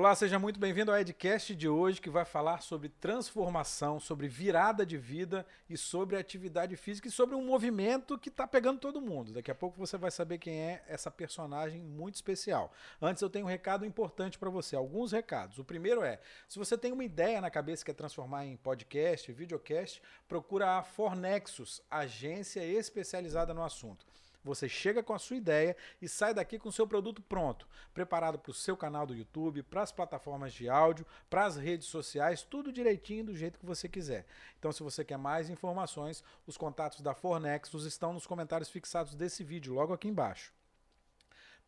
Olá, seja muito bem-vindo ao Edcast de hoje, que vai falar sobre transformação, sobre virada de vida e sobre atividade física e sobre um movimento que está pegando todo mundo. Daqui a pouco você vai saber quem é essa personagem muito especial. Antes, eu tenho um recado importante para você, alguns recados. O primeiro é: se você tem uma ideia na cabeça que quer transformar em podcast, videocast, procura a Fornexus, agência especializada no assunto. Você chega com a sua ideia e sai daqui com o seu produto pronto, preparado para o seu canal do YouTube, para as plataformas de áudio, para as redes sociais, tudo direitinho do jeito que você quiser. Então, se você quer mais informações, os contatos da Fornexus estão nos comentários fixados desse vídeo, logo aqui embaixo.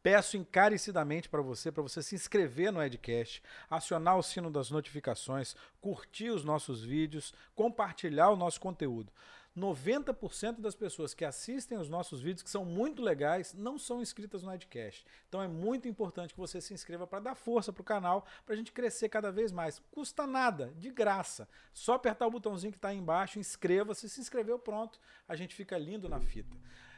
Peço encarecidamente para você, para você se inscrever no Edcast, acionar o sino das notificações, curtir os nossos vídeos, compartilhar o nosso conteúdo. 90% das pessoas que assistem os nossos vídeos, que são muito legais, não são inscritas no Edcast. Então é muito importante que você se inscreva para dar força para o canal, para a gente crescer cada vez mais. Custa nada, de graça. Só apertar o botãozinho que está aí embaixo, inscreva-se, se inscreveu, pronto, a gente fica lindo na fita.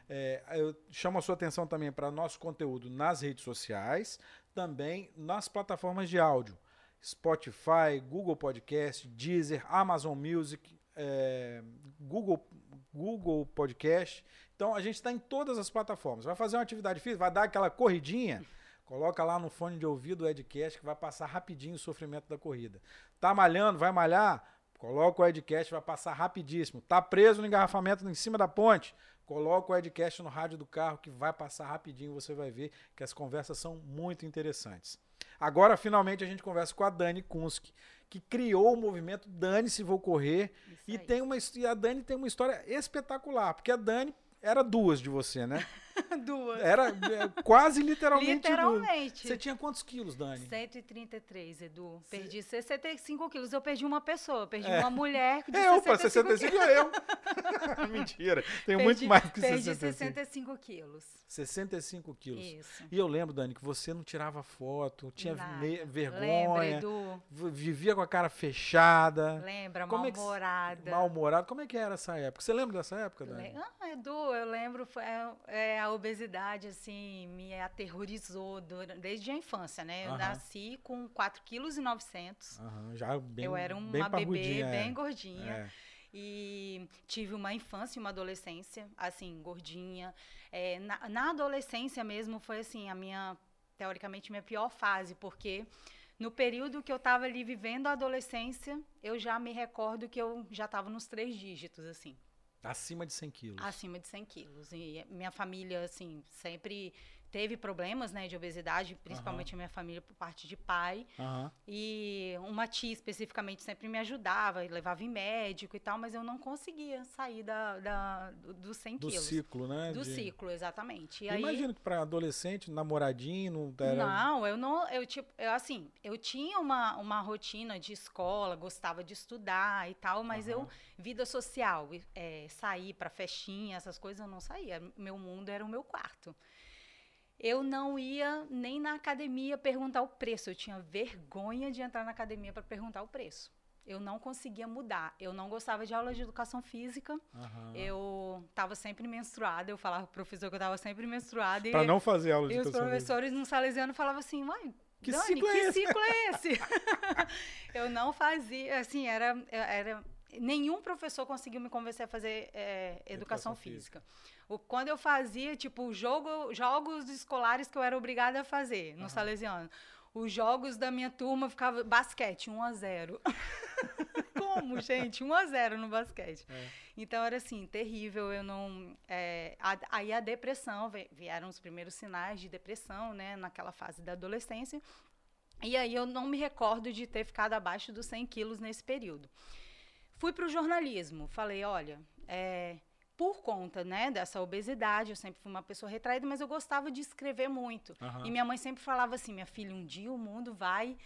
É, eu chamo a sua atenção também para nosso conteúdo nas redes sociais, também nas plataformas de áudio. Spotify, Google Podcast, Deezer, Amazon Music, é, Google, Google Podcast. Então a gente está em todas as plataformas. Vai fazer uma atividade física, vai dar aquela corridinha, coloca lá no fone de ouvido o Edcast que vai passar rapidinho o sofrimento da corrida. Tá malhando, vai malhar? Coloca o Edcast, vai passar rapidíssimo. Tá preso no engarrafamento em cima da ponte? Coloca o Edcast no rádio do carro que vai passar rapidinho, você vai ver que as conversas são muito interessantes. Agora, finalmente, a gente conversa com a Dani Kunski, que criou o movimento Dani Se Vou Correr. e, tem uma, e a Dani tem uma história espetacular, porque a Dani era duas de você, né? duas. Era é, quase literalmente. Literalmente. Duas. Você tinha quantos quilos, Dani? 133, Edu. Cê... Perdi 65 quilos. Eu perdi uma pessoa. Perdi é. uma mulher de é, 65 opa, 65 é eu. Mentira. Tenho perdi, muito mais que perdi 65. Perdi 65 quilos. 65 quilos. Isso. E eu lembro, Dani, que você não tirava foto, tinha vergonha. Lembra, Edu. Vivia com a cara fechada. Lembra, mal-humorada. Mal-humorada. Como é que era essa época? Você lembra dessa época, Dani? Ah, Edu, eu lembro. Foi, é, a obesidade, assim, me aterrorizou desde a infância, né? Eu uhum. nasci com 4,9 kg. Uhum, já bem Eu era uma bem bebê é. bem gordinha. É. E tive uma infância e uma adolescência, assim, gordinha. É, na, na adolescência mesmo foi, assim, a minha, teoricamente, minha pior fase, porque no período que eu estava ali vivendo a adolescência, eu já me recordo que eu já estava nos três dígitos, assim. Acima de 100 quilos. Acima de 100 quilos. E minha família, assim, sempre teve problemas, né, de obesidade, principalmente uhum. a minha família por parte de pai. Uhum. E uma tia especificamente sempre me ajudava, levava em médico e tal, mas eu não conseguia sair da, da dos 100 do quilos. Do ciclo, né? Do de... ciclo, exatamente. E Imagino aí... que para adolescente, namoradinho, não era... Não, eu não, eu tipo, eu, assim, eu tinha uma, uma rotina de escola, gostava de estudar e tal, mas uhum. eu, vida social, é, sair para festinha, essas coisas eu não saía. Meu mundo era o meu quarto eu não ia nem na academia perguntar o preço. Eu tinha vergonha de entrar na academia para perguntar o preço. Eu não conseguia mudar. Eu não gostava de aula de educação física. Uhum. Eu estava sempre menstruada. Eu falava pro professor que eu estava sempre menstruada. Para não fazer aula de educação física. E os professores no Salesiano falavam assim, mãe, que Dani, ciclo que é esse? ciclo é esse? eu não fazia, assim, era, era nenhum professor conseguiu me convencer a fazer é, educação, educação, física. física. O, quando eu fazia, tipo, jogo, jogos escolares que eu era obrigada a fazer no uhum. Salesiano. Os jogos da minha turma ficava basquete, 1 a 0 Como, gente? 1 a 0 no basquete. É. Então era assim, terrível. Eu não. É, a, aí a depressão, vieram os primeiros sinais de depressão, né, naquela fase da adolescência. E aí eu não me recordo de ter ficado abaixo dos 100 quilos nesse período. Fui para o jornalismo. Falei, olha, é, por conta né, dessa obesidade, eu sempre fui uma pessoa retraída, mas eu gostava de escrever muito. Uhum. E minha mãe sempre falava assim: minha filha, um dia o mundo vai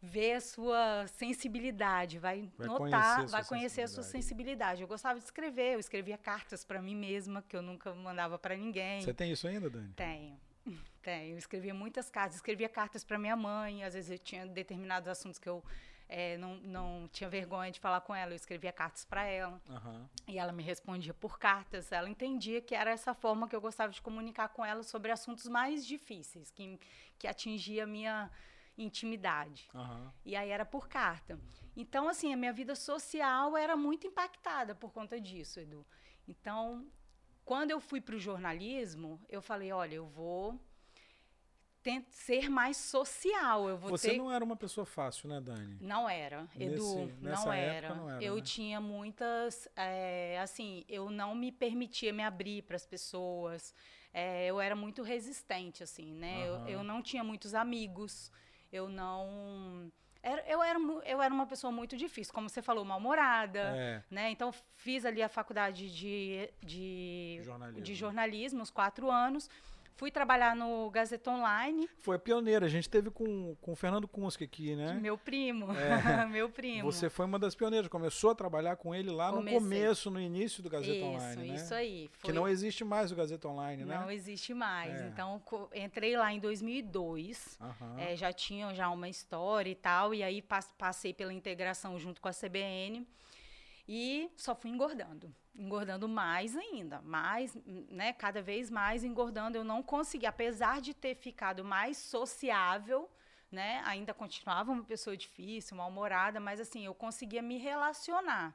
ver a sua sensibilidade, vai, vai notar, conhecer vai conhecer a sua sensibilidade. Eu gostava de escrever, eu escrevia cartas para mim mesma, que eu nunca mandava para ninguém. Você tem isso ainda, Dani? Tenho. Tenho. Eu escrevia muitas cartas, escrevia cartas para minha mãe, às vezes eu tinha determinados assuntos que eu é, não, não tinha vergonha de falar com ela, eu escrevia cartas para ela. Uhum. E ela me respondia por cartas. Ela entendia que era essa forma que eu gostava de comunicar com ela sobre assuntos mais difíceis, que, que atingia a minha intimidade. Uhum. E aí era por carta. Então, assim, a minha vida social era muito impactada por conta disso, Edu. Então, quando eu fui para o jornalismo, eu falei, olha, eu vou ser mais social. Eu vou Você ter... não era uma pessoa fácil, né, Dani? Não era, Edu, Nesse, não, era. não, era. Eu né? tinha muitas, é, assim, eu não me permitia me abrir para as pessoas. É, eu era muito resistente, assim, né? Uhum. Eu, eu não tinha muitos amigos. Eu não era, eu, era, eu era uma pessoa muito difícil, como você falou, mal-humorada, é. né? Então, fiz ali a faculdade de, de, jornalismo. de jornalismo, uns quatro anos. Fui trabalhar no Gazeta Online. Foi pioneira. A gente teve com, com o Fernando Kunski aqui, né? Meu primo. É. Meu primo. Você foi uma das pioneiras. Começou a trabalhar com ele lá Comecei. no começo, no início do Gazeta isso, Online, né? Isso aí. Foi... Que não existe mais o Gazeta Online, né? Não existe mais. É. Então, entrei lá em 2002. Uhum. É, já tinha já uma história e tal. E aí passei pela integração junto com a CBN. E só fui engordando engordando mais ainda, mais, né, cada vez mais engordando. Eu não consegui, apesar de ter ficado mais sociável, né, ainda continuava uma pessoa difícil, mal-humorada, mas assim, eu conseguia me relacionar.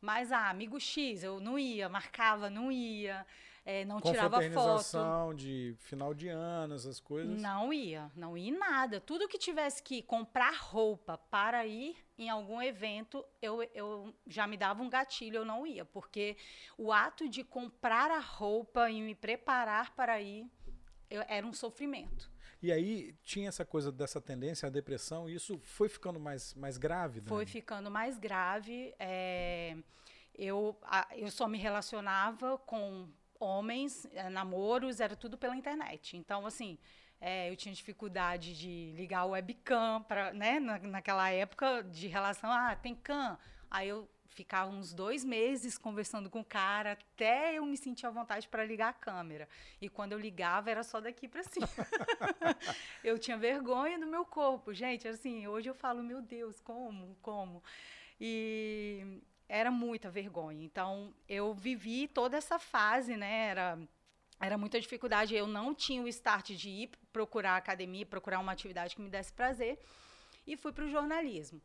Mas, ah, amigo X, eu não ia, marcava, não ia é, não tirava foto. de final de ano, essas coisas? Não ia, não ia em nada. Tudo que tivesse que comprar roupa para ir em algum evento, eu, eu já me dava um gatilho, eu não ia. Porque o ato de comprar a roupa e me preparar para ir eu, era um sofrimento. E aí tinha essa coisa dessa tendência à depressão, e isso foi ficando mais, mais grave? Dani? Foi ficando mais grave. É, eu, a, eu só me relacionava com homens, é, namoros, era tudo pela internet. Então, assim, é, eu tinha dificuldade de ligar o webcam, pra, né? Na, naquela época de relação, ah, tem cam. Aí eu ficava uns dois meses conversando com o cara até eu me sentir à vontade para ligar a câmera. E quando eu ligava era só daqui para cima. eu tinha vergonha do meu corpo, gente. Assim, hoje eu falo, meu Deus, como, como? E era muita vergonha. Então, eu vivi toda essa fase, né? Era, era muita dificuldade. Eu não tinha o start de ir procurar academia, procurar uma atividade que me desse prazer. E fui para o jornalismo.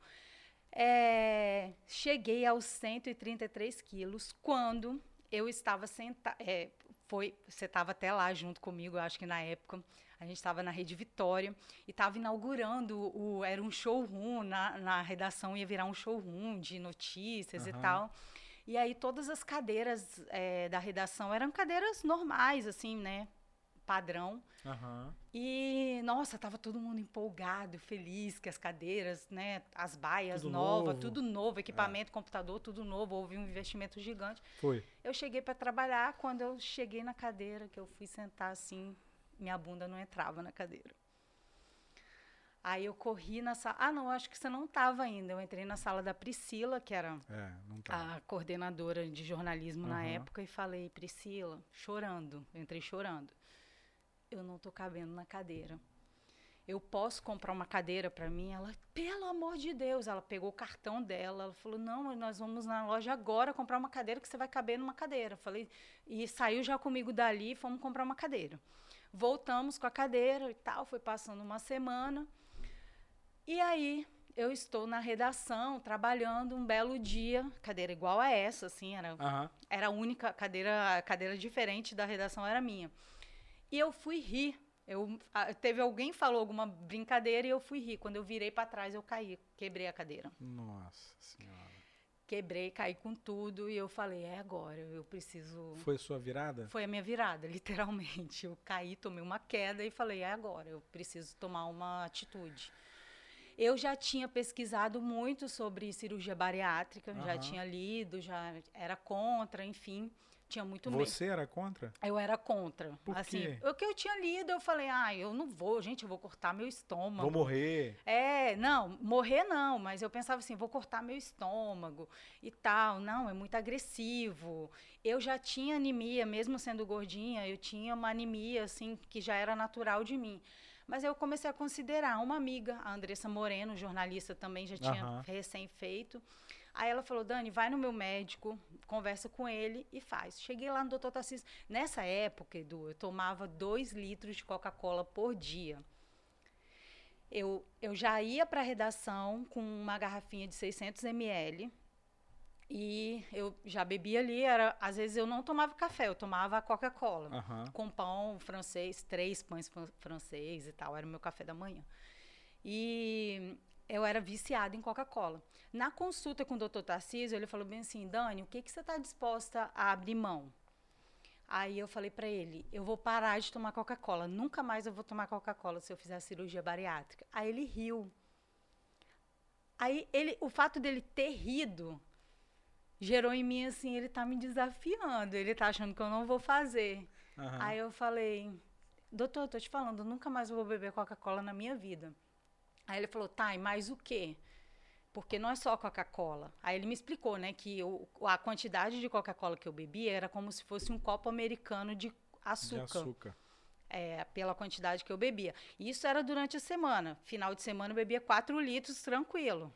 É, cheguei aos 133 quilos quando eu estava sentada. É, foi, você estava até lá junto comigo, acho que na época. A gente estava na Rede Vitória e estava inaugurando o era um showroom na, na redação ia virar um showroom de notícias uhum. e tal. E aí todas as cadeiras é, da redação eram cadeiras normais, assim, né? Padrão. Uhum. E, nossa, tava todo mundo empolgado, feliz que as cadeiras, né? As baias novas, tudo novo, equipamento, é. computador, tudo novo. Houve um investimento gigante. Foi. Eu cheguei para trabalhar, quando eu cheguei na cadeira, que eu fui sentar assim, minha bunda não entrava na cadeira. Aí eu corri na sala. Ah, não, acho que você não estava ainda. Eu entrei na sala da Priscila, que era é, a coordenadora de jornalismo uhum. na época, e falei, Priscila, chorando. Eu entrei chorando. Eu não tô cabendo na cadeira. Eu posso comprar uma cadeira para mim? Ela, pelo amor de Deus, ela pegou o cartão dela, ela falou: "Não, nós vamos na loja agora comprar uma cadeira que você vai caber numa cadeira". falei, e saiu já comigo dali, fomos comprar uma cadeira. Voltamos com a cadeira e tal, foi passando uma semana. E aí eu estou na redação trabalhando um belo dia, cadeira igual a essa, assim, era, uhum. era a única cadeira, a cadeira diferente da redação era minha. E eu fui rir. Eu, teve alguém falou alguma brincadeira e eu fui rir. Quando eu virei para trás, eu caí, quebrei a cadeira. Nossa senhora quebrei, caí com tudo e eu falei, é agora, eu preciso. Foi a sua virada? Foi a minha virada, literalmente. Eu caí, tomei uma queda e falei, é agora, eu preciso tomar uma atitude. Eu já tinha pesquisado muito sobre cirurgia bariátrica, uhum. já tinha lido, já era contra, enfim tinha muito medo. Você era contra? Eu era contra. Por assim, quê? o que eu tinha lido, eu falei, ah, eu não vou, gente, eu vou cortar meu estômago. Vou morrer. É, não, morrer não, mas eu pensava assim, vou cortar meu estômago e tal. Não, é muito agressivo. Eu já tinha anemia, mesmo sendo gordinha, eu tinha uma anemia, assim, que já era natural de mim. Mas eu comecei a considerar uma amiga, a Andressa Moreno, jornalista também, já tinha uhum. recém feito. Aí ela falou, Dani, vai no meu médico, conversa com ele e faz. Cheguei lá no doutor Tassis. Nessa época, Edu, eu tomava dois litros de Coca-Cola por dia. eu, eu já ia para a redação com uma garrafinha de 600 ml e eu já bebia ali, era, às vezes eu não tomava café, eu tomava Coca-Cola, uhum. com pão francês, três pães francês e tal, era o meu café da manhã. E eu era viciada em Coca-Cola. Na consulta com o doutor Tarcísio, ele falou bem assim, Dani, o que, que você está disposta a abrir mão? Aí eu falei para ele, eu vou parar de tomar Coca-Cola, nunca mais eu vou tomar Coca-Cola se eu fizer a cirurgia bariátrica. Aí ele riu. Aí ele, o fato dele ter rido gerou em mim assim, ele tá me desafiando, ele tá achando que eu não vou fazer. Uhum. Aí eu falei, doutor, eu tô te falando, nunca mais vou beber Coca-Cola na minha vida. Aí ele falou, tá, e mais o quê? Porque não é só Coca-Cola. Aí ele me explicou, né, que o, a quantidade de Coca-Cola que eu bebia era como se fosse um copo americano de açúcar. De açúcar. É, pela quantidade que eu bebia. Isso era durante a semana. Final de semana eu bebia 4 litros tranquilo.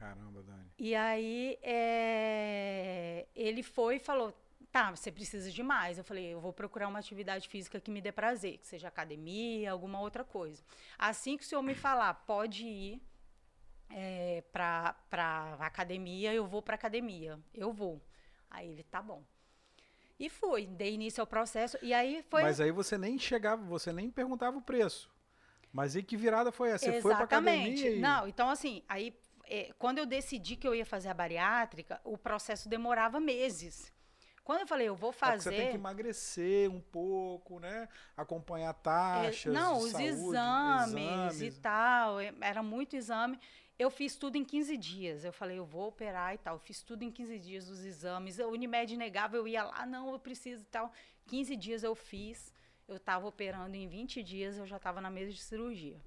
Caramba, Dani. E aí é, ele foi e falou: tá, você precisa de mais. Eu falei: eu vou procurar uma atividade física que me dê prazer, que seja academia, alguma outra coisa. Assim que o senhor me falar, pode ir é, para academia, eu vou para academia. Eu vou. Aí ele: tá bom. E fui, dei início ao processo. E aí foi. Mas aí você nem chegava, você nem perguntava o preço. Mas e que virada foi essa? Você Exatamente. foi para academia? E... Não, então assim, aí é, quando eu decidi que eu ia fazer a bariátrica, o processo demorava meses. Quando eu falei, eu vou fazer. É você tem que emagrecer um pouco, né? Acompanhar taxas. É, não, os saúde, exames, exames, e tal. É, era muito exame. Eu fiz tudo em 15 dias. Eu falei, eu vou operar e tal. Eu fiz tudo em 15 dias, os exames. A Unimed negava, eu ia lá, não, eu preciso e tal. 15 dias eu fiz. Eu estava operando em 20 dias, eu já estava na mesa de cirurgia.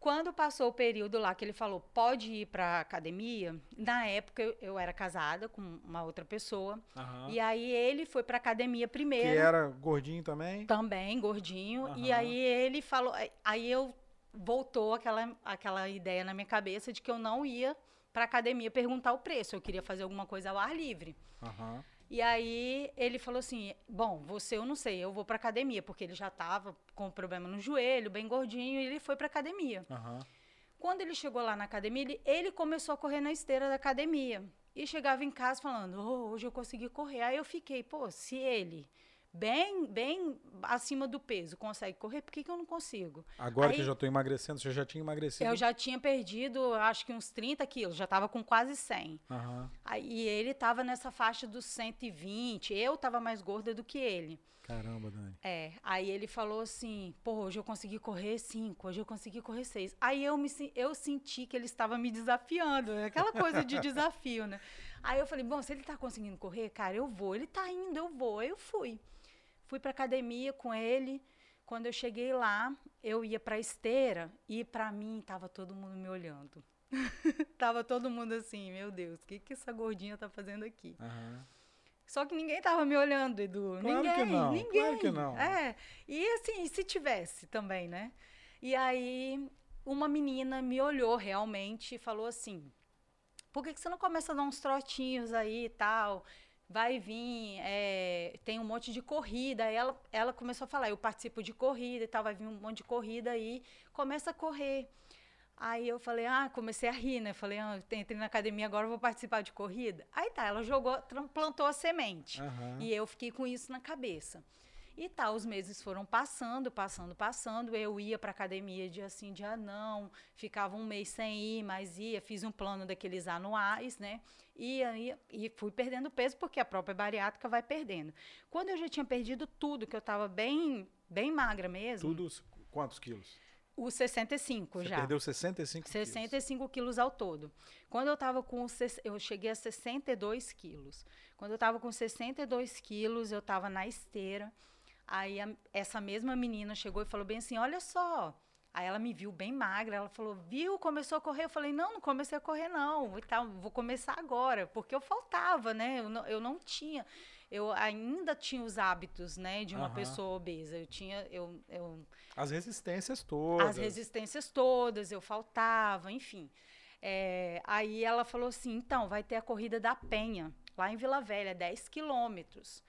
Quando passou o período lá que ele falou, pode ir para academia, na época eu, eu, era casada com uma outra pessoa. Uhum. E aí ele foi para academia primeiro. Que era gordinho também? Também, gordinho. Uhum. E aí ele falou. Aí eu voltou aquela, aquela ideia na minha cabeça de que eu não ia para academia perguntar o preço. Eu queria fazer alguma coisa ao ar livre. Uhum. E aí ele falou assim: Bom, você eu não sei, eu vou para academia, porque ele já estava com problema no joelho, bem gordinho, e ele foi para academia. Uhum. Quando ele chegou lá na academia, ele, ele, começou a correr na esteira da academia. E chegava em casa falando: oh, hoje eu consegui correr. Aí eu fiquei: pô, se ele bem, bem acima do peso, consegue correr, por que, que eu não consigo? Agora Aí, que eu já estou emagrecendo, você já tinha emagrecido? Eu já tinha perdido, acho que uns 30 quilos, já estava com quase 100. Uhum. Aí, e ele estava nessa faixa dos 120, eu estava mais gorda do que ele. Caramba, Dani. É, aí ele falou assim, pô, hoje eu consegui correr 5, hoje eu consegui correr 6. Aí eu, me, eu senti que ele estava me desafiando, né? aquela coisa de desafio, né? Aí eu falei, bom, se ele está conseguindo correr, cara, eu vou. Ele está indo, eu vou. Aí eu fui. Fui para academia com ele. Quando eu cheguei lá, eu ia para esteira e para mim tava todo mundo me olhando. tava todo mundo assim, meu Deus, o que que essa gordinha tá fazendo aqui? Uhum. Só que ninguém tava me olhando, Edu. Claro ninguém, que não. ninguém. Claro que não. É. E assim, se tivesse também, né? E aí uma menina me olhou realmente e falou assim: "Por que que você não começa a dar uns trotinhos aí e tal?" Vai vir, é, tem um monte de corrida. Aí ela, ela começou a falar, eu participo de corrida e tal, vai vir um monte de corrida aí, começa a correr. Aí eu falei, ah, comecei a rir, né? Falei, ah, entrei na academia, agora vou participar de corrida. Aí tá, ela jogou, plantou a semente. Uhum. E eu fiquei com isso na cabeça. E tá, os meses foram passando, passando, passando. Eu ia para academia dia sim, dia não. Ficava um mês sem ir, mas ia. Fiz um plano daqueles anuais, né? Ia, ia, e fui perdendo peso, porque a própria bariátrica vai perdendo. Quando eu já tinha perdido tudo, que eu estava bem, bem magra mesmo. Tudo, quantos quilos? Os 65 Você já. perdeu 65 quilos? 65 quilos ao todo. Quando eu estava com. Eu cheguei a 62 quilos. Quando eu estava com 62 quilos, eu estava na esteira. Aí a, essa mesma menina chegou e falou bem assim: Olha só. Aí ela me viu bem magra, ela falou: Viu, começou a correr? Eu falei: Não, não comecei a correr, não. E tal, vou começar agora, porque eu faltava, né? Eu não, eu não tinha. Eu ainda tinha os hábitos, né, de uma uhum. pessoa obesa. Eu tinha. Eu, eu, as resistências todas. As resistências todas, eu faltava, enfim. É, aí ela falou assim: então, vai ter a corrida da Penha, lá em Vila Velha, 10 quilômetros.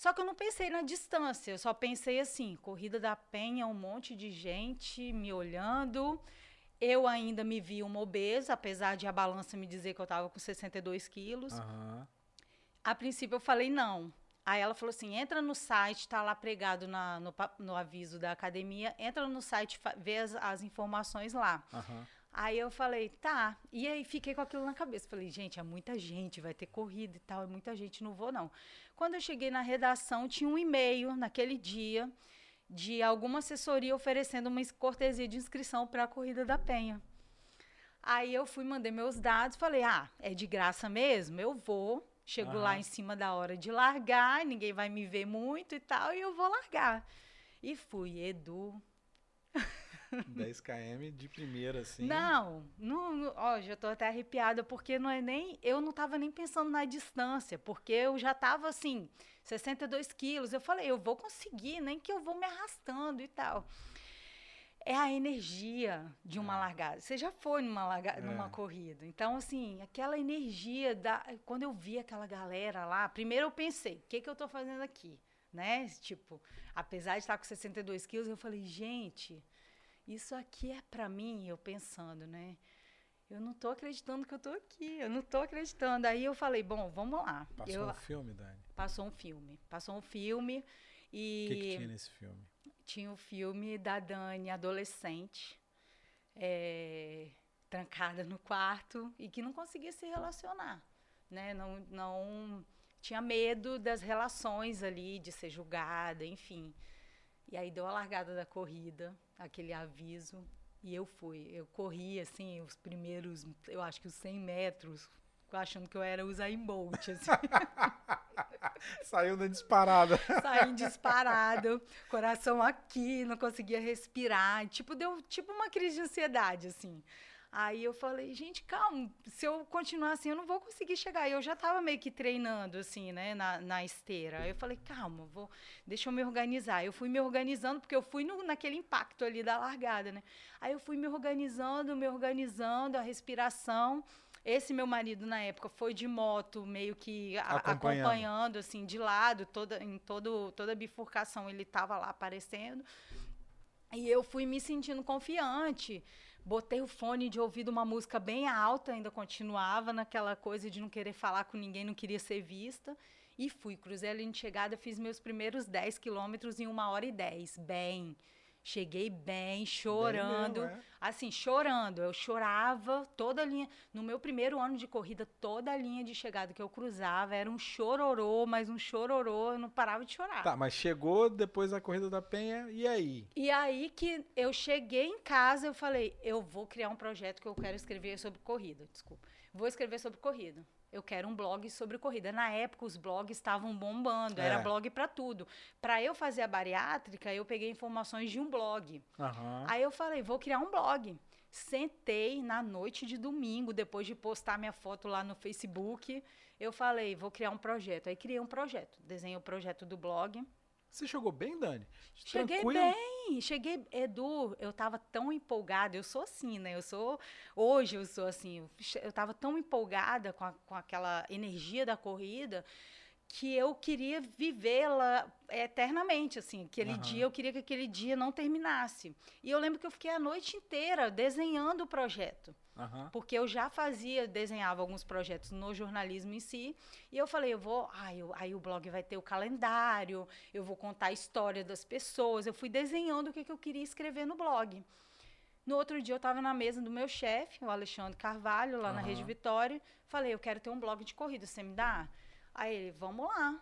Só que eu não pensei na distância, eu só pensei assim, corrida da penha, um monte de gente me olhando. Eu ainda me vi uma obesa, apesar de a balança me dizer que eu estava com 62 quilos. Uhum. A princípio eu falei não. Aí ela falou assim: entra no site, tá lá pregado na, no, no aviso da academia, entra no site, vê as, as informações lá. Uhum. Aí eu falei, tá. E aí fiquei com aquilo na cabeça. Falei, gente, é muita gente, vai ter corrida e tal, é muita gente, não vou não. Quando eu cheguei na redação, tinha um e-mail naquele dia de alguma assessoria oferecendo uma cortesia de inscrição para a Corrida da Penha. Aí eu fui, mandei meus dados, falei, ah, é de graça mesmo? Eu vou. Chego uhum. lá em cima da hora de largar, ninguém vai me ver muito e tal, e eu vou largar. E fui, Edu. 10 km de primeira, assim. Não, não, ó, já tô até arrepiada, porque não é nem. Eu não tava nem pensando na distância, porque eu já tava assim, 62 quilos. Eu falei, eu vou conseguir, nem que eu vou me arrastando e tal. É a energia de uma é. largada. Você já foi numa, larga, é. numa corrida. Então, assim, aquela energia da. Quando eu vi aquela galera lá, primeiro eu pensei, o que, que eu tô fazendo aqui? Né? Tipo, apesar de estar com 62 quilos, eu falei, gente, isso aqui é para mim, eu pensando, né? Eu não tô acreditando que eu tô aqui, eu não tô acreditando. Aí eu falei, bom, vamos lá. Passou eu, um filme, Dani? Passou um filme. Passou um filme e... O que, que tinha nesse filme? Tinha o um filme da Dani, adolescente, é, trancada no quarto e que não conseguia se relacionar, né? Não, não tinha medo das relações ali, de ser julgada, enfim. E aí deu a largada da corrida, aquele aviso, e eu fui. Eu corri, assim, os primeiros, eu acho que os 100 metros, achando que eu era o Zayn Bolt, assim. Saiu na disparada. Saí disparado, coração aqui, não conseguia respirar. Tipo, deu tipo uma crise de ansiedade, assim. Aí eu falei, gente, calma, se eu continuar assim, eu não vou conseguir chegar. E eu já estava meio que treinando, assim, né, na, na esteira. Aí eu falei, calma, vou, deixa eu me organizar. Eu fui me organizando, porque eu fui no, naquele impacto ali da largada, né? Aí eu fui me organizando, me organizando, a respiração. Esse meu marido, na época, foi de moto, meio que a, acompanhando. acompanhando. assim, de lado, toda, em todo, toda a bifurcação ele estava lá aparecendo. E eu fui me sentindo confiante botei o fone de ouvido, uma música bem alta, ainda continuava naquela coisa de não querer falar com ninguém, não queria ser vista. E fui, cruzei a linha de chegada, fiz meus primeiros 10 quilômetros em uma hora e 10. Bem. Cheguei bem, chorando. Bem mesmo, é? Assim, chorando. Eu chorava toda a linha. No meu primeiro ano de corrida, toda a linha de chegada que eu cruzava era um chororô, mas um chororô, eu não parava de chorar. Tá, mas chegou depois da corrida da Penha, e aí? E aí que eu cheguei em casa, eu falei, eu vou criar um projeto que eu quero escrever sobre corrida. Desculpa. Vou escrever sobre corrida eu quero um blog sobre corrida. Na época, os blogs estavam bombando, é. era blog para tudo. Para eu fazer a bariátrica, eu peguei informações de um blog. Uhum. Aí eu falei, vou criar um blog. Sentei na noite de domingo, depois de postar minha foto lá no Facebook, eu falei, vou criar um projeto. Aí criei um projeto, desenhei o projeto do blog. Você chegou bem, Dani? Cheguei Tranquilo? bem, cheguei, Edu, eu tava tão empolgada, eu sou assim, né? Eu sou, hoje eu sou assim, eu tava tão empolgada com, a, com aquela energia da corrida, que eu queria vivê-la eternamente, assim. Aquele uhum. dia, eu queria que aquele dia não terminasse. E eu lembro que eu fiquei a noite inteira desenhando o projeto. Uhum. Porque eu já fazia, desenhava alguns projetos no jornalismo em si. E eu falei, eu vou... Ah, eu, aí o blog vai ter o calendário, eu vou contar a história das pessoas. Eu fui desenhando o que, que eu queria escrever no blog. No outro dia, eu estava na mesa do meu chefe, o Alexandre Carvalho, lá uhum. na Rede Vitória. Falei, eu quero ter um blog de corrida, você me dá? Aí ele, vamos lá,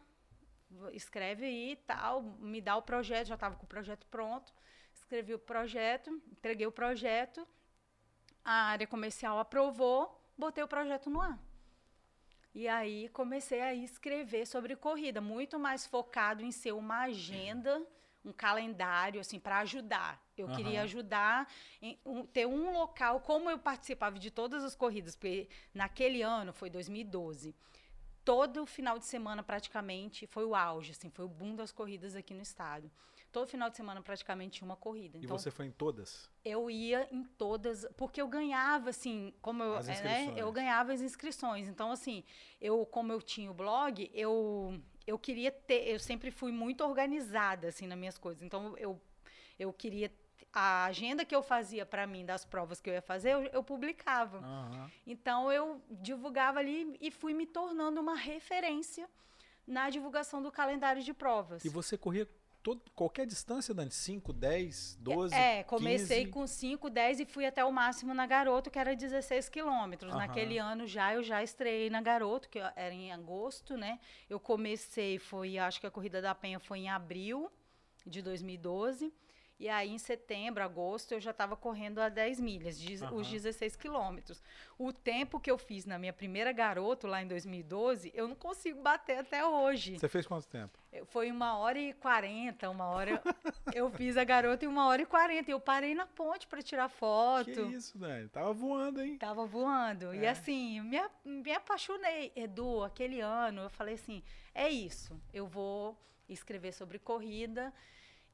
escreve aí e tal, me dá o projeto, já estava com o projeto pronto. Escrevi o projeto, entreguei o projeto, a área comercial aprovou, botei o projeto no ar. E aí comecei a escrever sobre corrida, muito mais focado em ser uma agenda, um calendário assim para ajudar. Eu uhum. queria ajudar em um, ter um local, como eu participava de todas as corridas, porque naquele ano foi 2012 todo final de semana praticamente foi o auge, assim, foi o boom das corridas aqui no estado. Todo final de semana praticamente tinha uma corrida. Então, e você foi em todas? Eu ia em todas, porque eu ganhava, assim, como eu, é, né, eu ganhava as inscrições. Então, assim, eu, como eu tinha o blog, eu, eu queria ter, eu sempre fui muito organizada, assim, nas minhas coisas. Então, eu, eu queria a agenda que eu fazia para mim das provas que eu ia fazer, eu, eu publicava. Uhum. Então eu divulgava ali e fui me tornando uma referência na divulgação do calendário de provas. E você corria todo, qualquer distância, Dani? 5, 10, 12? É, comecei 15. com 5, 10 e fui até o máximo na Garoto, que era 16 quilômetros. Uhum. Naquele ano já eu já estreiei na Garoto, que era em agosto, né? Eu comecei, foi, acho que a Corrida da Penha foi em abril de 2012. E aí, em setembro, agosto, eu já estava correndo a 10 milhas, uhum. os 16 quilômetros. O tempo que eu fiz na minha primeira garoto, lá em 2012, eu não consigo bater até hoje. Você fez quanto tempo? Foi uma hora e quarenta, uma hora. eu fiz a garota em uma hora e quarenta. Eu parei na ponte para tirar foto. Que isso, Dani? Tava voando, hein? Tava voando. É. E assim, me, me apaixonei. Edu, aquele ano, eu falei assim: é isso, eu vou escrever sobre corrida.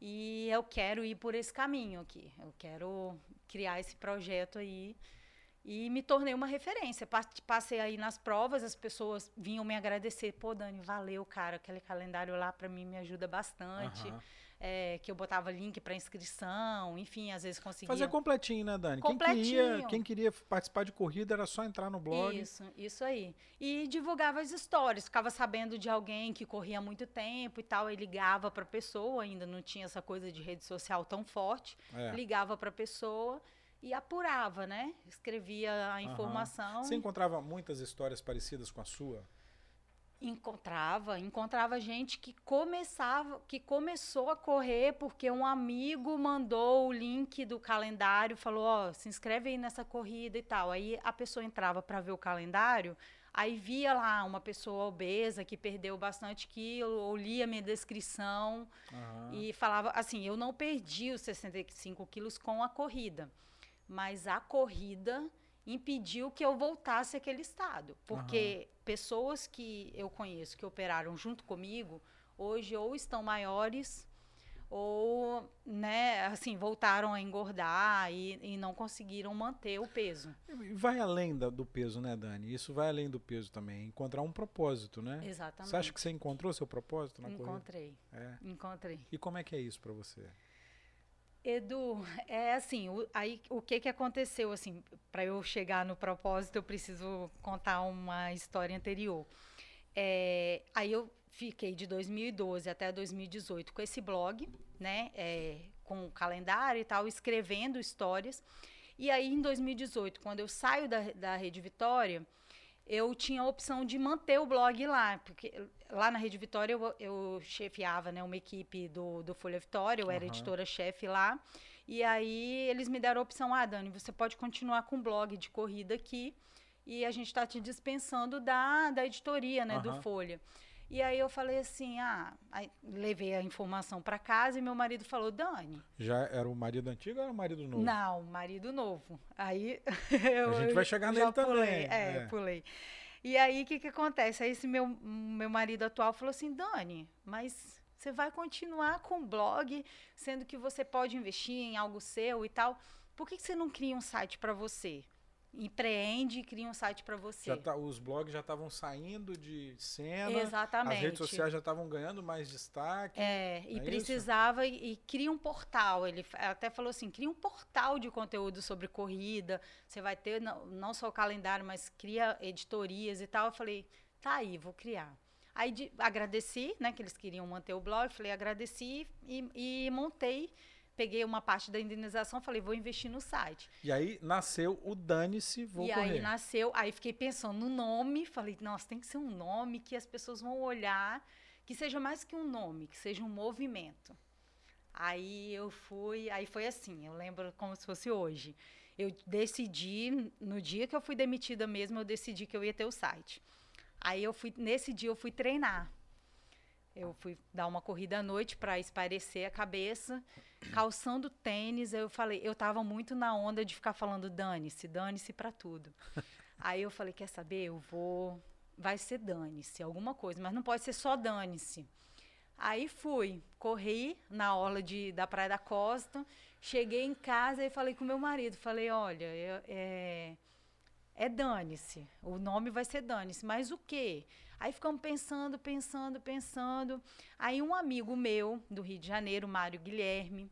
E eu quero ir por esse caminho aqui. Eu quero criar esse projeto aí. E me tornei uma referência. Passei aí nas provas, as pessoas vinham me agradecer. Pô, Dani, valeu, cara. Aquele calendário lá para mim me ajuda bastante. Uhum é, que eu botava link para inscrição, enfim, às vezes conseguia. Fazer completinho, né, Dani? Completinho. Quem queria, quem queria participar de corrida era só entrar no blog. Isso, isso aí. E divulgava as histórias, ficava sabendo de alguém que corria muito tempo e tal, e ligava para a pessoa, ainda não tinha essa coisa de rede social tão forte, é. ligava para a pessoa e apurava, né? Escrevia a informação. Uhum. Você encontrava muitas histórias parecidas com a sua? Encontrava, encontrava gente que começava, que começou a correr porque um amigo mandou o link do calendário, falou, ó, oh, se inscreve aí nessa corrida e tal. Aí a pessoa entrava para ver o calendário, aí via lá uma pessoa obesa que perdeu bastante quilo, ou lia minha descrição uhum. e falava assim, eu não perdi os 65 quilos com a corrida, mas a corrida impediu que eu voltasse àquele estado. Porque uhum. pessoas que eu conheço que operaram junto comigo, hoje ou estão maiores ou, né, assim, voltaram a engordar e, e não conseguiram manter o peso. Vai além da, do peso, né, Dani? Isso vai além do peso também. Encontrar um propósito, né? Exatamente. Você acha que você encontrou seu propósito na Encontrei. corrida? É. Encontrei. E como é que é isso para você? Edu, é assim, o, aí o que que aconteceu assim, para eu chegar no propósito, eu preciso contar uma história anterior. É, aí eu fiquei de 2012 até 2018 com esse blog, né, é, com o calendário e tal, escrevendo histórias. E aí em 2018, quando eu saio da, da Rede Vitória, eu tinha a opção de manter o blog lá, porque lá na Rede Vitória eu, eu chefiava né, uma equipe do, do Folha Vitória, eu era uhum. editora-chefe lá, e aí eles me deram a opção, ah, Dani, você pode continuar com o blog de corrida aqui, e a gente está te dispensando da, da editoria, né, uhum. do Folha. E aí eu falei assim, ah, levei a informação para casa e meu marido falou, Dani. Já era o marido antigo ou era o marido novo? Não, marido novo. Aí eu, a gente vai chegar nele pulei, também. É, é, pulei. E aí o que que acontece? Aí esse meu meu marido atual falou assim, Dani, mas você vai continuar com o blog, sendo que você pode investir em algo seu e tal. Por que, que você não cria um site para você? Empreende e cria um site para você. Tá, os blogs já estavam saindo de cena. Exatamente. As redes sociais já estavam ganhando mais destaque. É, e é precisava e, e, cria um portal. Ele até falou assim, cria um portal de conteúdo sobre corrida. Você vai ter não, não só o calendário, mas cria editorias e tal. Eu falei, tá aí, vou criar. Aí de, agradeci, né, que eles queriam manter o blog. Falei, agradeci e, e montei peguei uma parte da indenização, falei, vou investir no site. E aí nasceu o Dane-se, vou e correr. E aí nasceu, aí fiquei pensando no nome, falei, nossa, tem que ser um nome que as pessoas vão olhar, que seja mais que um nome, que seja um movimento. Aí eu fui, aí foi assim, eu lembro como se fosse hoje. Eu decidi, no dia que eu fui demitida mesmo, eu decidi que eu ia ter o site. Aí eu fui, nesse dia eu fui treinar. Eu fui dar uma corrida à noite para espairecer a cabeça, calçando tênis. Eu falei, eu tava muito na onda de ficar falando dane-se, dane-se para tudo. Aí eu falei, quer saber? Eu vou vai ser dane-se, alguma coisa, mas não pode ser só dane-se. Aí fui, corri na orla de, da Praia da Costa, cheguei em casa e falei com meu marido, falei, olha, é, é, é dane-se, o nome vai ser dane-se, mas o quê? Aí ficamos pensando, pensando, pensando. Aí um amigo meu do Rio de Janeiro, Mário Guilherme,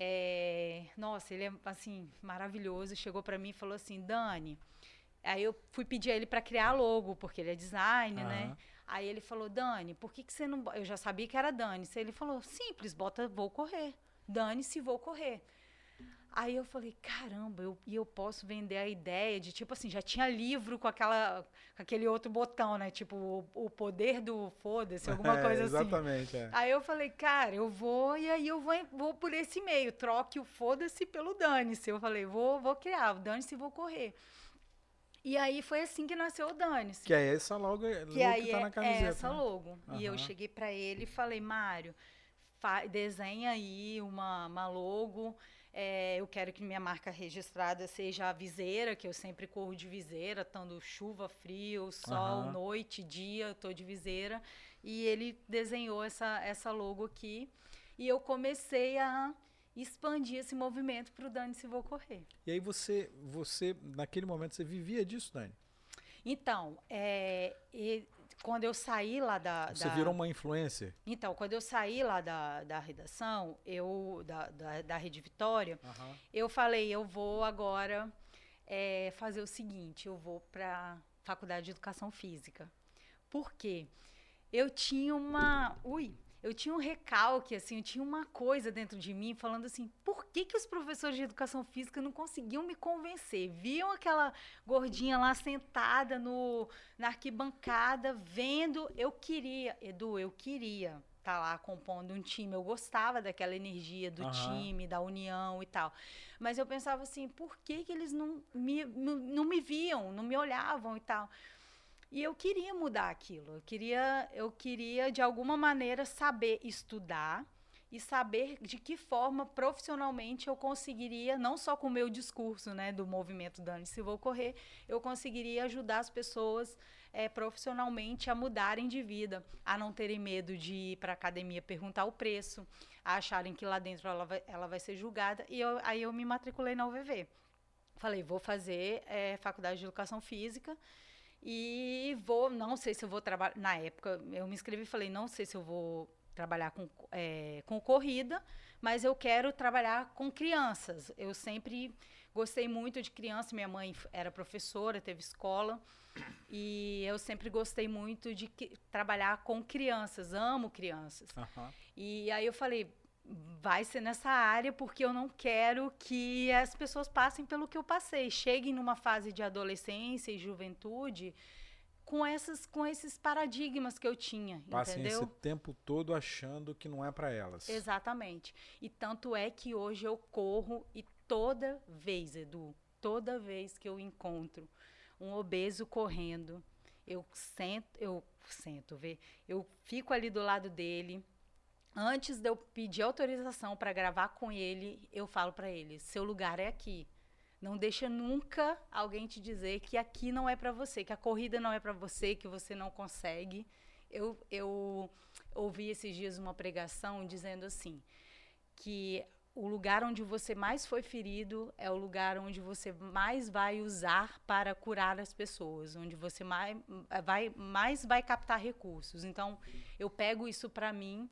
é, nossa, ele é assim maravilhoso. Chegou para mim e falou assim, Dani. Aí eu fui pedir a ele para criar logo, porque ele é designer, uhum. né? Aí ele falou, Dani, por que, que você não. Eu já sabia que era Dani. Ele falou, simples, bota, vou correr. Dane-se, vou correr. Aí eu falei, caramba, eu, e eu posso vender a ideia de, tipo assim, já tinha livro com aquela com aquele outro botão, né? Tipo, o, o poder do foda-se, alguma é, coisa exatamente, assim. Exatamente, é. Aí eu falei, cara, eu vou e aí eu vou, vou por esse meio, troque o foda-se pelo dane-se. Eu falei, vou, vou criar, o dane-se e vou correr. E aí foi assim que nasceu o Dane-se. Que é essa logo, logo que, aí que tá é, na camiseta. É essa né? logo. Uhum. E eu cheguei para ele e falei, Mário, desenha aí uma, uma logo é, eu quero que minha marca registrada seja a viseira, que eu sempre corro de viseira, tanto chuva, frio, sol, uhum. noite, dia, eu tô de viseira. E ele desenhou essa, essa logo aqui. E eu comecei a expandir esse movimento para o Dani Se Vou Correr. E aí você, você, naquele momento, você vivia disso, Dani? Então, é, quando eu saí lá da. Você da... virou uma influencer? Então, quando eu saí lá da, da redação, eu. Da, da, da Rede Vitória, uhum. eu falei, eu vou agora é, fazer o seguinte, eu vou para Faculdade de Educação Física. Por quê? Eu tinha uma. Ui, eu tinha um recalque, assim, eu tinha uma coisa dentro de mim falando assim, por que, que os professores de educação física não conseguiam me convencer? Viam aquela gordinha lá sentada no, na arquibancada, vendo, eu queria, Edu, eu queria estar tá lá compondo um time, eu gostava daquela energia do uhum. time, da união e tal. Mas eu pensava assim, por que, que eles não me, não, não me viam, não me olhavam e tal? E eu queria mudar aquilo. Eu queria, eu queria de alguma maneira saber estudar e saber de que forma profissionalmente eu conseguiria, não só com o meu discurso, né, do movimento Dane-se Vou Correr, eu conseguiria ajudar as pessoas é, profissionalmente a mudarem de vida, a não terem medo de ir para a academia perguntar o preço, a acharem que lá dentro ela vai, ela vai ser julgada. E eu, aí eu me matriculei na UVV. Falei, vou fazer é, faculdade de educação física e vou, não sei se eu vou trabalhar. Na época, eu me inscrevi e falei, não sei se eu vou trabalhar com, é, com corrida, mas eu quero trabalhar com crianças. Eu sempre gostei muito de criança. Minha mãe era professora, teve escola. E eu sempre gostei muito de que, trabalhar com crianças, amo crianças. Uhum. E aí eu falei, vai ser nessa área porque eu não quero que as pessoas passem pelo que eu passei, cheguem numa fase de adolescência e juventude com essas com esses paradigmas que eu tinha, Passem entendeu? esse tempo todo achando que não é para elas. Exatamente. E tanto é que hoje eu corro e toda vez, Edu, toda vez que eu encontro um obeso correndo, eu sento, eu sento, vê, eu fico ali do lado dele, antes de eu pedir autorização para gravar com ele, eu falo para ele: seu lugar é aqui. Não deixa nunca alguém te dizer que aqui não é para você, que a corrida não é para você, que você não consegue. Eu, eu ouvi esses dias uma pregação dizendo assim: que o lugar onde você mais foi ferido é o lugar onde você mais vai usar para curar as pessoas, onde você mais vai, mais vai captar recursos. Então, eu pego isso para mim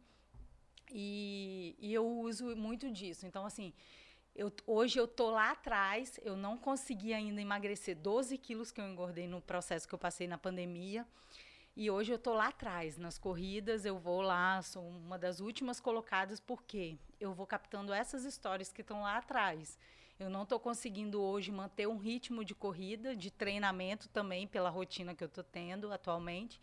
e, e eu uso muito disso. Então, assim, eu, hoje eu tô lá atrás, eu não consegui ainda emagrecer 12 quilos que eu engordei no processo que eu passei na pandemia. E hoje eu tô lá atrás, nas corridas, eu vou lá, sou uma das últimas colocadas, porque eu vou captando essas histórias que estão lá atrás. Eu não estou conseguindo hoje manter um ritmo de corrida, de treinamento também, pela rotina que eu estou tendo atualmente.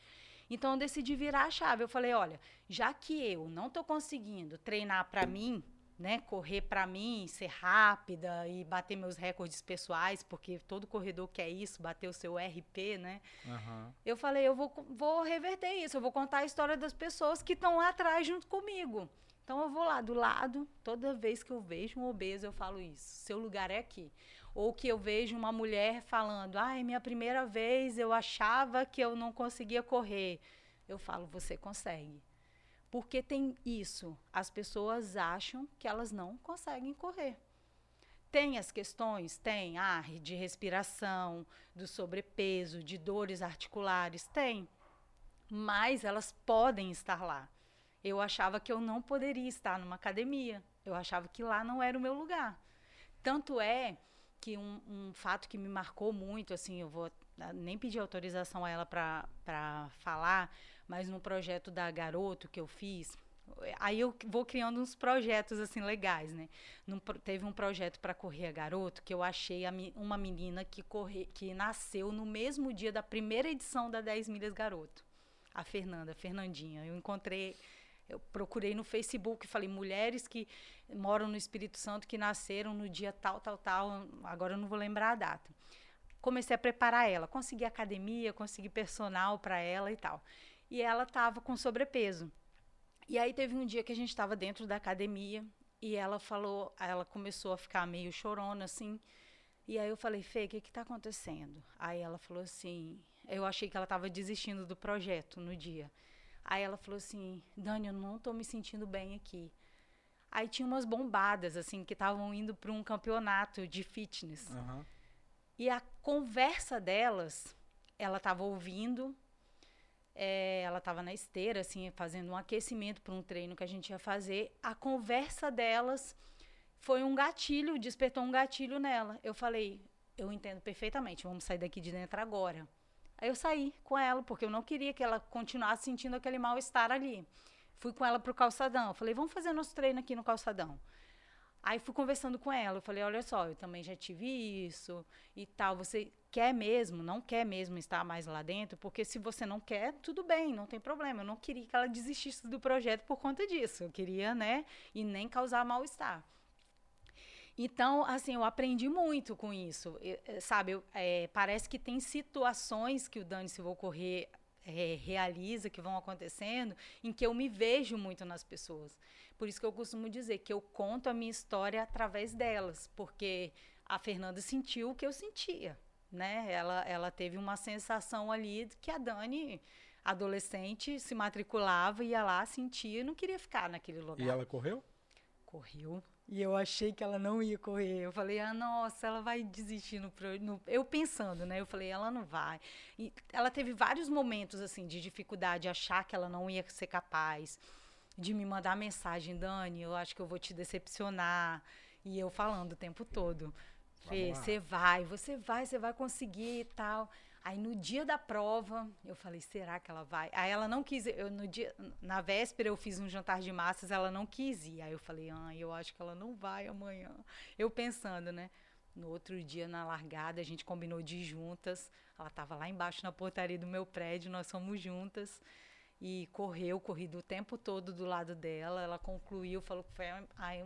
Então eu decidi virar a chave. Eu falei, olha, já que eu não estou conseguindo treinar para mim, né, correr para mim, ser rápida e bater meus recordes pessoais, porque todo corredor quer isso, bater o seu RP, né? Uhum. Eu falei, eu vou, vou reverter isso, eu vou contar a história das pessoas que estão lá atrás junto comigo. Então eu vou lá do lado, toda vez que eu vejo um obeso, eu falo isso. Seu lugar é aqui. Ou que eu vejo uma mulher falando: "Ai, minha primeira vez eu achava que eu não conseguia correr". Eu falo: "Você consegue". Porque tem isso. As pessoas acham que elas não conseguem correr. Tem as questões? Tem. Ah, de respiração, do sobrepeso, de dores articulares? Tem. Mas elas podem estar lá. Eu achava que eu não poderia estar numa academia. Eu achava que lá não era o meu lugar. Tanto é que um, um fato que me marcou muito, assim, eu vou ah, nem pedir autorização a ela para falar, mas no projeto da Garoto que eu fiz, aí eu vou criando uns projetos assim legais, né? Num, teve um projeto para correr a garoto que eu achei a, uma menina que corre, que nasceu no mesmo dia da primeira edição da 10 milhas garoto. A Fernanda, a Fernandinha. Eu encontrei, eu procurei no Facebook, falei mulheres que moram no Espírito Santo que nasceram no dia tal, tal, tal, agora eu não vou lembrar a data. Comecei a preparar ela, consegui academia, consegui personal para ela e tal. E ela estava com sobrepeso. E aí teve um dia que a gente estava dentro da academia e ela falou, ela começou a ficar meio chorona assim. E aí eu falei, Fê, o que está acontecendo? Aí ela falou assim, eu achei que ela estava desistindo do projeto no dia. Aí ela falou assim, Dani, eu não estou me sentindo bem aqui. Aí tinha umas bombadas, assim, que estavam indo para um campeonato de fitness. Uhum. E a conversa delas, ela estava ouvindo é, ela estava na esteira, assim, fazendo um aquecimento para um treino que a gente ia fazer. A conversa delas foi um gatilho, despertou um gatilho nela. Eu falei, eu entendo perfeitamente, vamos sair daqui de dentro agora. Aí eu saí com ela, porque eu não queria que ela continuasse sentindo aquele mal-estar ali. Fui com ela pro calçadão. Falei, vamos fazer nosso treino aqui no calçadão. Aí fui conversando com ela. Eu falei, olha só, eu também já tive isso e tal. Você quer mesmo, não quer mesmo estar mais lá dentro, porque se você não quer, tudo bem, não tem problema. Eu não queria que ela desistisse do projeto por conta disso. Eu queria, né, e nem causar mal-estar. Então, assim, eu aprendi muito com isso. Eu, eh, sabe, eu, é, parece que tem situações que o Dani se vou correr é, realiza, que vão acontecendo, em que eu me vejo muito nas pessoas. Por isso que eu costumo dizer que eu conto a minha história através delas, porque a Fernanda sentiu o que eu sentia né? Ela, ela teve uma sensação ali que a Dani, adolescente, se matriculava, ia lá, sentia e não queria ficar naquele lugar. E ela correu? Correu. E eu achei que ela não ia correr. Eu falei, ah, nossa, ela vai desistir no, no, Eu pensando, né? Eu falei, ela não vai. E ela teve vários momentos, assim, de dificuldade, achar que ela não ia ser capaz. De me mandar mensagem, Dani, eu acho que eu vou te decepcionar. E eu falando o tempo todo. Fê, você vai, você vai, você vai conseguir e tal. Aí no dia da prova, eu falei, será que ela vai? Aí ela não quis, eu no dia, na véspera eu fiz um jantar de massas, ela não quis ir. Aí eu falei, ah, eu acho que ela não vai amanhã. Eu pensando, né? No outro dia, na largada, a gente combinou de ir juntas. Ela estava lá embaixo na portaria do meu prédio, nós fomos juntas e correu, corrido o tempo todo do lado dela. Ela concluiu, falou que foi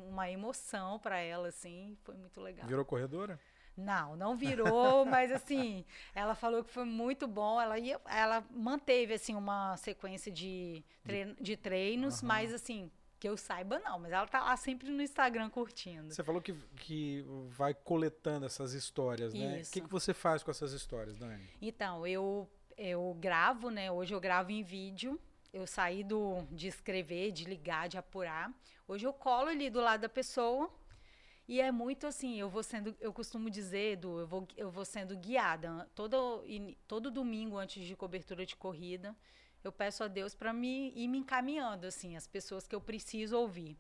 uma emoção para ela, assim, foi muito legal. Virou corredora? Não, não virou, mas assim, ela falou que foi muito bom. Ela ia, ela manteve assim uma sequência de, treino, de treinos, uhum. mas assim, que eu saiba não, mas ela tá lá sempre no Instagram curtindo. Você falou que, que vai coletando essas histórias, né? Isso. O que, que você faz com essas histórias, Dani? Então, eu eu gravo, né? Hoje eu gravo em vídeo. Eu saí do, de escrever, de ligar, de apurar. Hoje eu colo ali do lado da pessoa e é muito assim, eu vou sendo, eu costumo dizer, Edu, eu vou, eu vou sendo guiada. Todo, todo domingo antes de cobertura de corrida, eu peço a Deus para me ir me encaminhando, assim, as pessoas que eu preciso ouvir.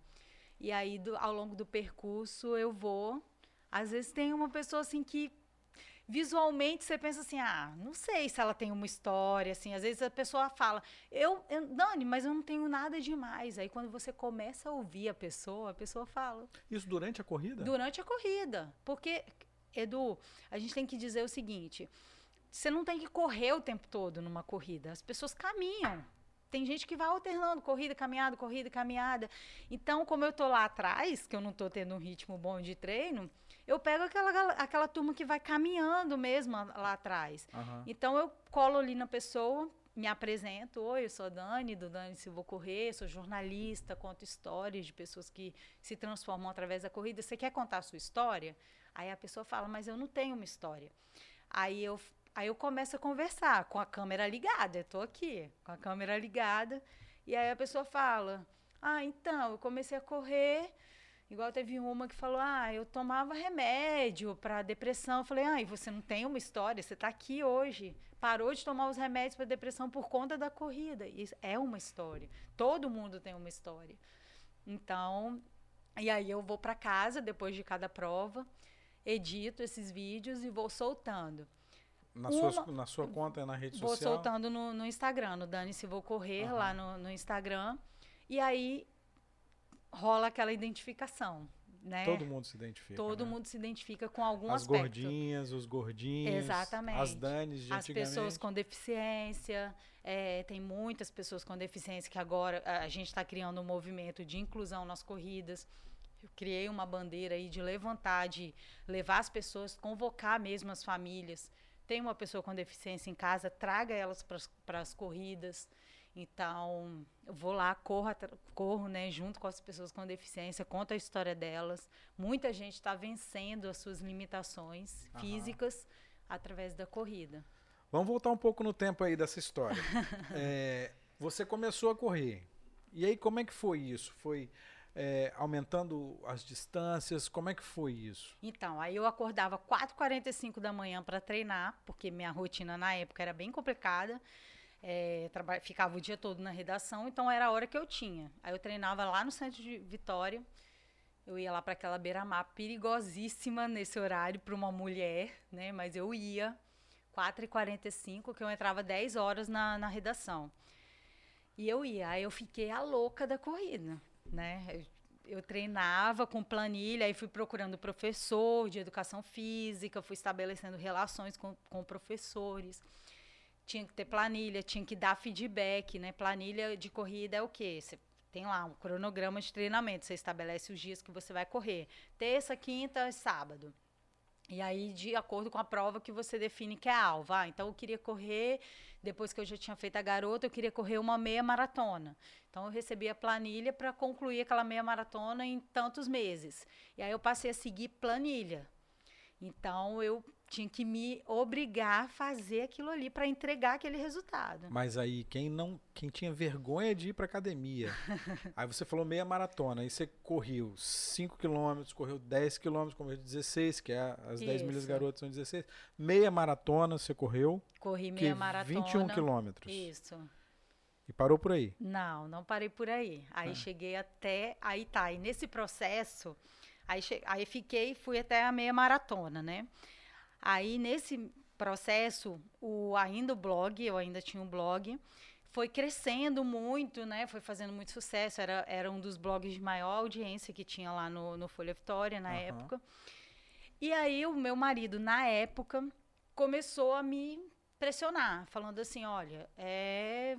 E aí, do, ao longo do percurso, eu vou. Às vezes tem uma pessoa assim que visualmente você pensa assim, ah, não sei se ela tem uma história, assim, às vezes a pessoa fala, eu, eu Dani, mas eu não tenho nada demais. Aí quando você começa a ouvir a pessoa, a pessoa fala. Isso durante a corrida? Durante a corrida. Porque, Edu, a gente tem que dizer o seguinte: você não tem que correr o tempo todo numa corrida. As pessoas caminham. Tem gente que vai alternando corrida, caminhada, corrida, caminhada. Então, como eu tô lá atrás, que eu não tô tendo um ritmo bom de treino, eu pego aquela, aquela turma que vai caminhando mesmo lá atrás. Uhum. Então eu colo ali na pessoa, me apresento, oi, eu sou Dani, do Dani Silva Correr, sou jornalista, conto histórias de pessoas que se transformam através da corrida. Você quer contar a sua história? Aí a pessoa fala, mas eu não tenho uma história. Aí eu, aí eu começo a conversar com a câmera ligada, eu tô aqui, com a câmera ligada, e aí a pessoa fala, ah, então, eu comecei a correr Igual teve uma que falou: Ah, eu tomava remédio para depressão. Eu falei: Ah, e você não tem uma história? Você está aqui hoje. Parou de tomar os remédios para depressão por conta da corrida. Isso é uma história. Todo mundo tem uma história. Então, e aí eu vou para casa depois de cada prova, edito esses vídeos e vou soltando. Na, uma, sua, na sua conta, na rede vou social? Vou soltando no, no Instagram, no Dani Se Vou Correr, uhum. lá no, no Instagram. E aí rola aquela identificação. Né? Todo mundo se identifica. Todo né? mundo se identifica com algum as aspecto. As gordinhas, os gordinhos. Exatamente. As danes de As pessoas com deficiência. É, tem muitas pessoas com deficiência que agora a gente está criando um movimento de inclusão nas corridas. Eu criei uma bandeira aí de levantar, de levar as pessoas, convocar mesmo as famílias. Tem uma pessoa com deficiência em casa, traga elas para as corridas. Então, eu vou lá, corro, corro né, junto com as pessoas com deficiência, conto a história delas. Muita gente está vencendo as suas limitações Aham. físicas através da corrida. Vamos voltar um pouco no tempo aí dessa história. é, você começou a correr. E aí, como é que foi isso? Foi é, aumentando as distâncias? Como é que foi isso? Então, aí eu acordava 4h45 da manhã para treinar, porque minha rotina na época era bem complicada. É, ficava o dia todo na redação, então era a hora que eu tinha. Aí eu treinava lá no centro de Vitória. Eu ia lá para aquela beira-mar perigosíssima nesse horário para uma mulher, né? Mas eu ia 4h45, que eu entrava 10 horas na, na redação. E eu ia. Aí eu fiquei a louca da corrida, né? Eu, treinava com planilha, aí fui procurando professor de educação física, fui estabelecendo relações com, com professores tinha que ter planilha, tinha que dar feedback, né? Planilha de corrida é o quê? Você tem lá um cronograma de treinamento, você estabelece os dias que você vai correr. Terça, quinta, sábado. E aí, de acordo com a prova que você define que é alvo. Ah, então eu queria correr, depois que eu já tinha feito a garota, eu queria correr uma meia maratona. Então eu recebi a planilha para concluir aquela meia maratona em tantos meses. E aí eu passei a seguir planilha. Então eu tinha que me obrigar a fazer aquilo ali para entregar aquele resultado. Mas aí quem não, quem tinha vergonha de ir para academia, aí você falou meia maratona, aí você correu 5 km, correu 10 km, correu 16, que é as 10 milhas garotas são 16. Meia maratona você correu? Corri meia maratona. 21 quilômetros. Isso. E parou por aí? Não, não parei por aí. Aí é. cheguei até, aí tá, e nesse processo, aí, aí fiquei, fui até a meia maratona, né? Aí, nesse processo, o, ainda o blog, eu ainda tinha um blog, foi crescendo muito, né? Foi fazendo muito sucesso. Era, era um dos blogs de maior audiência que tinha lá no, no Folha Vitória, na uhum. época. E aí, o meu marido, na época, começou a me pressionar, falando assim: olha, é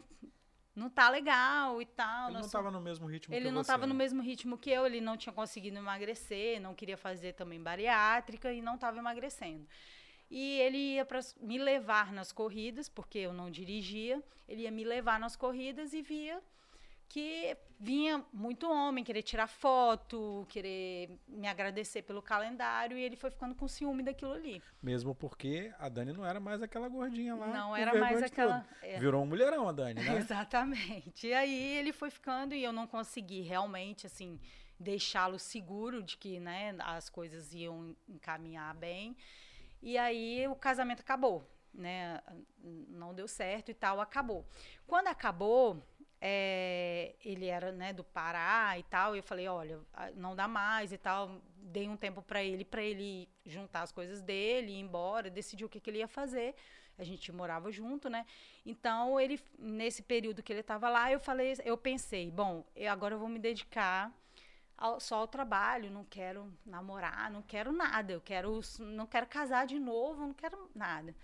não tá legal e tal. Ele não estava no mesmo ritmo ele que não estava no mesmo ritmo que eu, ele não tinha conseguido emagrecer, não queria fazer também bariátrica e não estava emagrecendo. E ele ia para me levar nas corridas, porque eu não dirigia, ele ia me levar nas corridas e via que vinha muito homem querer tirar foto, querer me agradecer pelo calendário e ele foi ficando com ciúme daquilo ali. Mesmo porque a Dani não era mais aquela gordinha lá. Não era mais aquela. É. Virou um mulherão a Dani, né? Exatamente. E aí ele foi ficando e eu não consegui realmente assim deixá-lo seguro de que, né, as coisas iam encaminhar bem. E aí o casamento acabou, né? Não deu certo e tal, acabou. Quando acabou, é, ele era né, do Pará e tal, e eu falei, olha, não dá mais e tal. Dei um tempo para ele, para ele juntar as coisas dele, ir embora, decidir o que, que ele ia fazer. A gente morava junto, né? Então, ele nesse período que ele estava lá, eu falei, eu pensei, bom, eu agora eu vou me dedicar ao, só ao trabalho, não quero namorar, não quero nada, eu quero não quero casar de novo, não quero nada.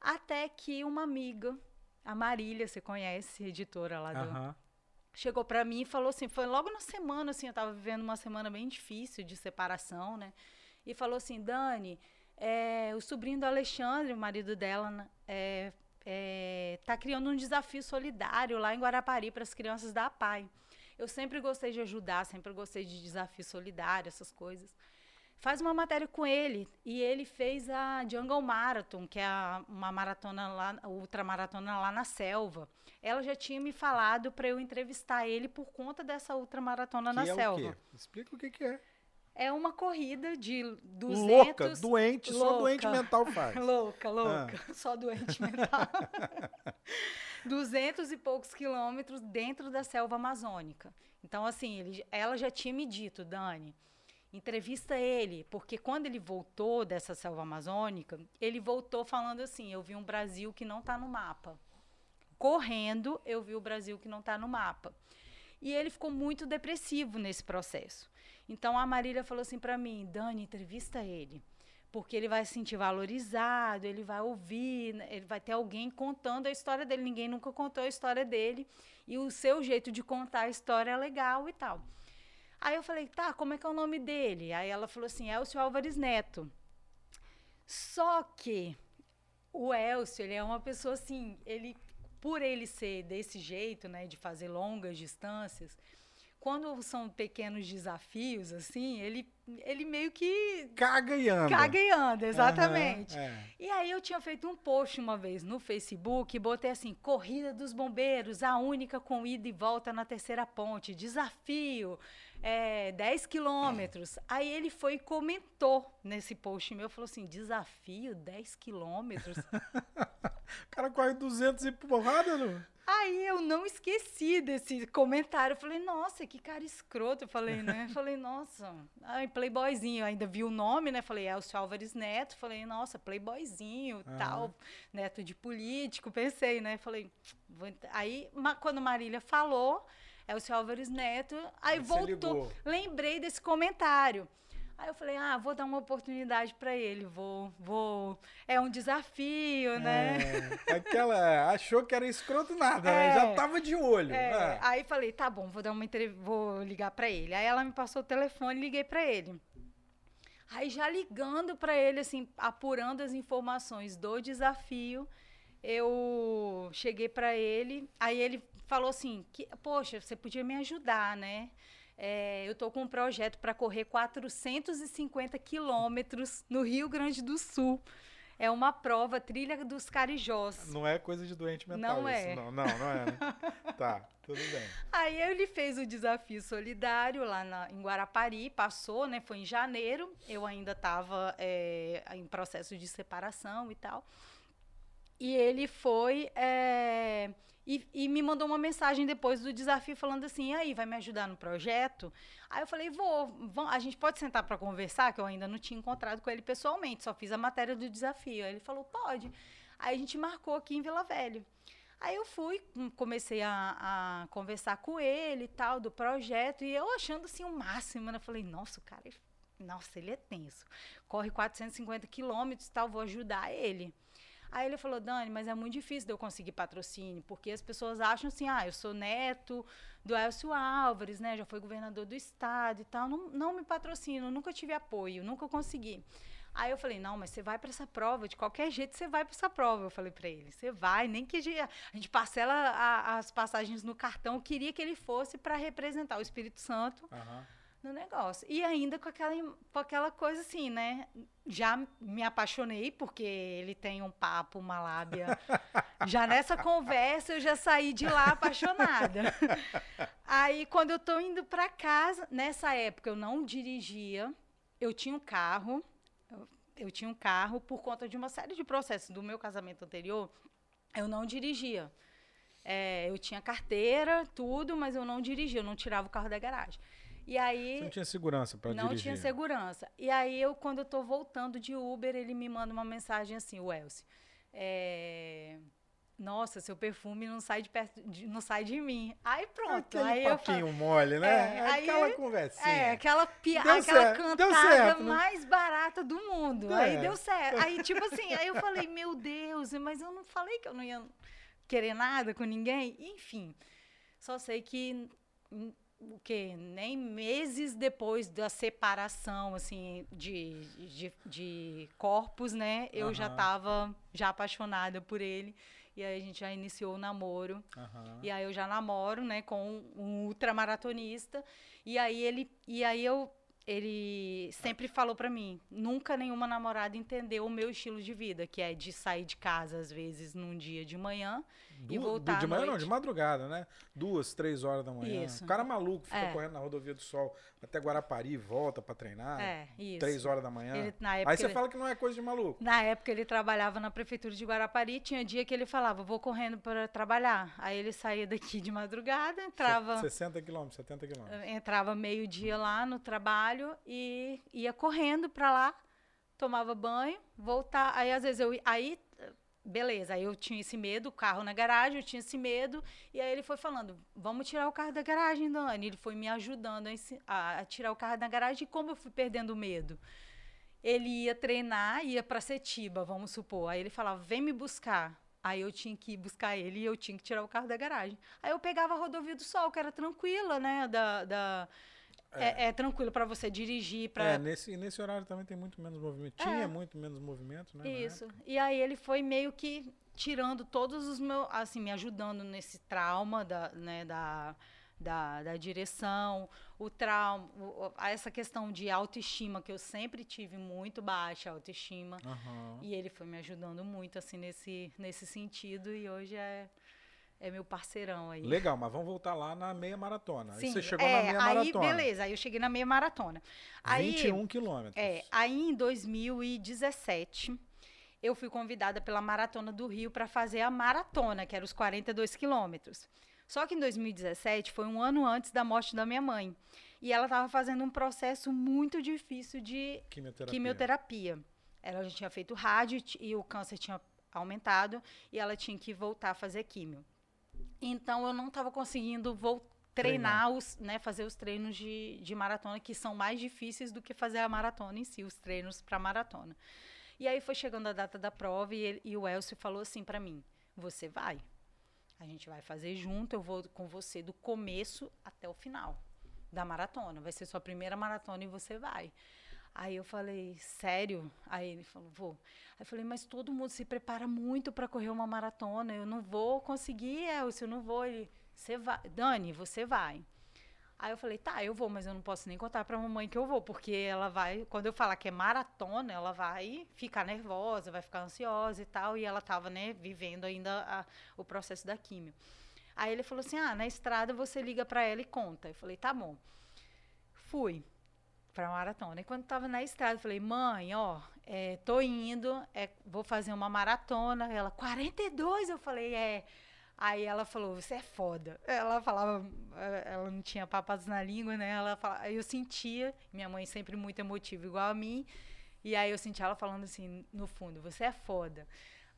Até que uma amiga a Marília, você conhece, editora lá do. Uhum. Chegou para mim e falou assim: foi logo na semana, assim, eu tava vivendo uma semana bem difícil de separação, né? E falou assim: Dani, é, o sobrinho do Alexandre, o marido dela, é, está é, criando um desafio solidário lá em Guarapari para as crianças da APAI. Eu sempre gostei de ajudar, sempre gostei de desafio solidário, essas coisas. Faz uma matéria com ele e ele fez a Jungle Marathon, que é a, uma maratona lá, ultramaratona lá na selva. Ela já tinha me falado para eu entrevistar ele por conta dessa ultramaratona na é selva. O quê? Explica o que, que é. É uma corrida de 200... Louca, doente, louca. só doente mental faz. louca, louca, ah. só doente mental. 200 e poucos quilômetros dentro da selva amazônica. Então, assim, ele, ela já tinha me dito, Dani, entrevista ele, porque quando ele voltou dessa selva amazônica, ele voltou falando assim: eu vi um Brasil que não está no mapa. Correndo, eu vi o Brasil que não está no mapa. E ele ficou muito depressivo nesse processo. Então a Marília falou assim para mim: Dani, entrevista ele porque ele vai se sentir valorizado, ele vai ouvir, né, ele vai ter alguém contando a história dele. Ninguém nunca contou a história dele e o seu jeito de contar a história é legal e tal. Aí eu falei, tá, como é que é o nome dele? Aí ela falou assim, Elcio Álvares Neto. Só que o Elcio, ele é uma pessoa assim, ele, por ele ser desse jeito, né, de fazer longas distâncias, quando são pequenos desafios, assim, ele, ele meio que. Caga e anda. Caga e anda, exatamente. Uhum, é. E aí eu tinha feito um post uma vez no Facebook botei assim: Corrida dos Bombeiros, a única com ida e volta na terceira ponte, desafio. É, 10 quilômetros. Aí ele foi e comentou nesse post meu, falou assim, desafio 10 quilômetros. o cara corre 200 e porrada, não? Aí eu não esqueci desse comentário. Eu falei, nossa, que cara escroto. Eu falei, né? Eu falei, nossa, ai, playboyzinho. Eu ainda vi o nome, né? Falei, é o Álvares Neto. Falei, nossa, playboyzinho, tal, neto de político. Pensei, né? Falei, aí quando Marília falou, é o Álvares Neto, aí, aí voltou. Lembrei desse comentário. Aí eu falei, ah, vou dar uma oportunidade para ele, vou, vou. É um desafio, né? É, aquela achou que era escroto nada, né? é, né? Já tava de olho. É, ah. Aí falei, tá bom, vou dar uma entrevista, vou ligar para ele. Aí ela me passou o telefone, liguei para ele. Aí já ligando para ele, assim, apurando as informações do desafio, eu cheguei para ele. Aí ele falou assim, que, poxa, você podia me ajudar, né? É, eu estou com um projeto para correr 450 quilômetros no Rio Grande do Sul. É uma prova, trilha dos Carijós. Não é coisa de doente mental não isso. É. Não, não, não é. Né? tá, tudo bem. Aí ele fez o desafio solidário lá na, em Guarapari, passou, né? Foi em janeiro. Eu ainda estava é, em processo de separação e tal. E ele foi... É, e, e, me mandou uma mensagem depois do desafio falando assim: aí, vai me ajudar no projeto? Aí eu falei: vou, vou a gente pode sentar para conversar, que eu ainda não tinha encontrado com ele pessoalmente, só fiz a matéria do desafio. Aí ele falou: pode. Aí a gente marcou aqui em Vila Velha. Aí eu fui, hum, comecei a, a, conversar com ele e tal, do projeto, e eu achando assim o máximo, né? Falei, nossa, o cara, nossa, ele é tenso. Corre 450 quilômetros e tal, vou ajudar ele. Aí ele falou, Dani, mas é muito difícil de eu conseguir patrocínio, porque as pessoas acham assim, ah, eu sou neto do Elcio Álvares, né? Já foi governador do estado e tal. Não, não me patrocino, nunca tive apoio, nunca consegui. Aí eu falei, não, mas você vai para essa prova, de qualquer jeito você vai para essa prova. Eu falei para ele, você vai, nem que a gente parcela a, as passagens no cartão. Eu queria que ele fosse para representar o Espírito Santo. Uhum no negócio. E ainda com aquela, com aquela coisa assim, né? Já me apaixonei, porque ele tem um papo, uma lábia. já nessa conversa eu já saí de lá apaixonada. Aí quando eu tô indo para casa, nessa época eu não dirigia, eu tinha um carro, eu, eu tinha um carro por conta de uma série de processos do meu casamento anterior, eu não dirigia. É, eu tinha carteira, tudo, mas eu não dirigia, eu não tirava o carro da garagem. E aí. Você não tinha segurança para dirigir? Não tinha segurança. E aí, eu, quando eu tô voltando de Uber, ele me manda uma mensagem assim: o Elcio. É... Nossa, seu perfume não sai de perto, de, não sai de mim. Aí pronto. Aquele aí papinho eu falo, mole, né? É, aquela aí, conversinha. É, aquela, pia, aquela certo, cantada certo, né? mais barata do mundo. É. Aí deu certo. Aí, tipo assim, aí eu falei, meu Deus, mas eu não falei que eu não ia querer nada com ninguém. Enfim, só sei que o que nem meses depois da separação assim de, de, de corpos né eu uhum. já estava já apaixonada por ele E aí a gente já iniciou o namoro. Uhum. E aí eu já namoro, né, com um ultramaratonista. E aí ele. E aí eu ele sempre falou para mim, nunca nenhuma namorada entendeu o meu estilo de vida, que é de sair de casa às vezes num dia de manhã e voltar De manhã não, de madrugada, né? Duas, três horas da manhã. Isso. O cara maluco fica é. correndo na rodovia do Sol até Guarapari, volta para treinar. É, isso. Três horas da manhã. Ele, Aí você ele, fala que não é coisa de maluco. Na época ele trabalhava na prefeitura de Guarapari, tinha dia que ele falava, vou correndo para trabalhar. Aí ele saía daqui de madrugada, entrava... 60 quilômetros, 70 quilômetros. Entrava meio-dia lá no trabalho e ia correndo para lá, tomava banho, voltar. Aí às vezes eu... Aí beleza, aí eu tinha esse medo, carro na garagem, eu tinha esse medo, e aí ele foi falando, vamos tirar o carro da garagem, Dani. Ele foi me ajudando a, a tirar o carro da garagem, e como eu fui perdendo o medo? Ele ia treinar, ia para Setiba, vamos supor. Aí ele falava, vem me buscar. Aí eu tinha que ir buscar ele e eu tinha que tirar o carro da garagem. Aí eu pegava a rodovia do Sol, que era tranquila, né, da, da é. é, é tranquilo para você dirigir. Pra... É, nesse, nesse horário também tem muito menos movimento. É. Tinha muito menos movimento, né? Isso. E aí ele foi meio que tirando todos os meus. Assim, me ajudando nesse trauma da, né, da, da, da direção, o trauma, o, essa questão de autoestima, que eu sempre tive muito baixa autoestima. Uhum. E ele foi me ajudando muito, assim, nesse, nesse sentido. E hoje é é meu parceirão aí. Legal, mas vamos voltar lá na meia maratona. Sim, aí você chegou é, na meia aí, maratona. beleza, aí eu cheguei na meia maratona. Aí, 21 quilômetros. É, aí em 2017, eu fui convidada pela Maratona do Rio para fazer a maratona, que era os 42 quilômetros. Só que em 2017 foi um ano antes da morte da minha mãe. E ela estava fazendo um processo muito difícil de quimioterapia. quimioterapia. Ela já tinha feito rádio e o câncer tinha aumentado e ela tinha que voltar a fazer químio. Então eu não estava conseguindo voltar treinar, treinar, os, né, fazer os treinos de, de maratona que são mais difíceis do que fazer a maratona em si, os treinos para maratona. E aí foi chegando a data da prova e, ele, e o Elcio falou assim para mim: "Você vai. A gente vai fazer junto, eu vou com você do começo até o final da maratona. Vai ser sua primeira maratona e você vai." Aí eu falei, sério? Aí ele falou, vou. Aí eu falei, mas todo mundo se prepara muito para correr uma maratona. Eu não vou conseguir, Elcio, eu não vou. Ele, você vai. Dani, você vai. Aí eu falei, tá, eu vou, mas eu não posso nem contar pra mamãe que eu vou, porque ela vai, quando eu falar que é maratona, ela vai ficar nervosa, vai ficar ansiosa e tal, e ela tava, né, vivendo ainda a, o processo da químio. Aí ele falou assim: ah, na estrada você liga pra ela e conta. Eu falei, tá bom. Fui para maratona. E quando estava na estrada, eu falei, mãe, ó, é, tô indo, é, vou fazer uma maratona. Ela, 42? Eu falei, é. Aí ela falou, você é foda. Ela falava, é, ela não tinha papas na língua, né? Ela falava, eu sentia, minha mãe sempre muito emotiva, igual a mim. E aí eu sentia ela falando assim, no fundo, você é foda.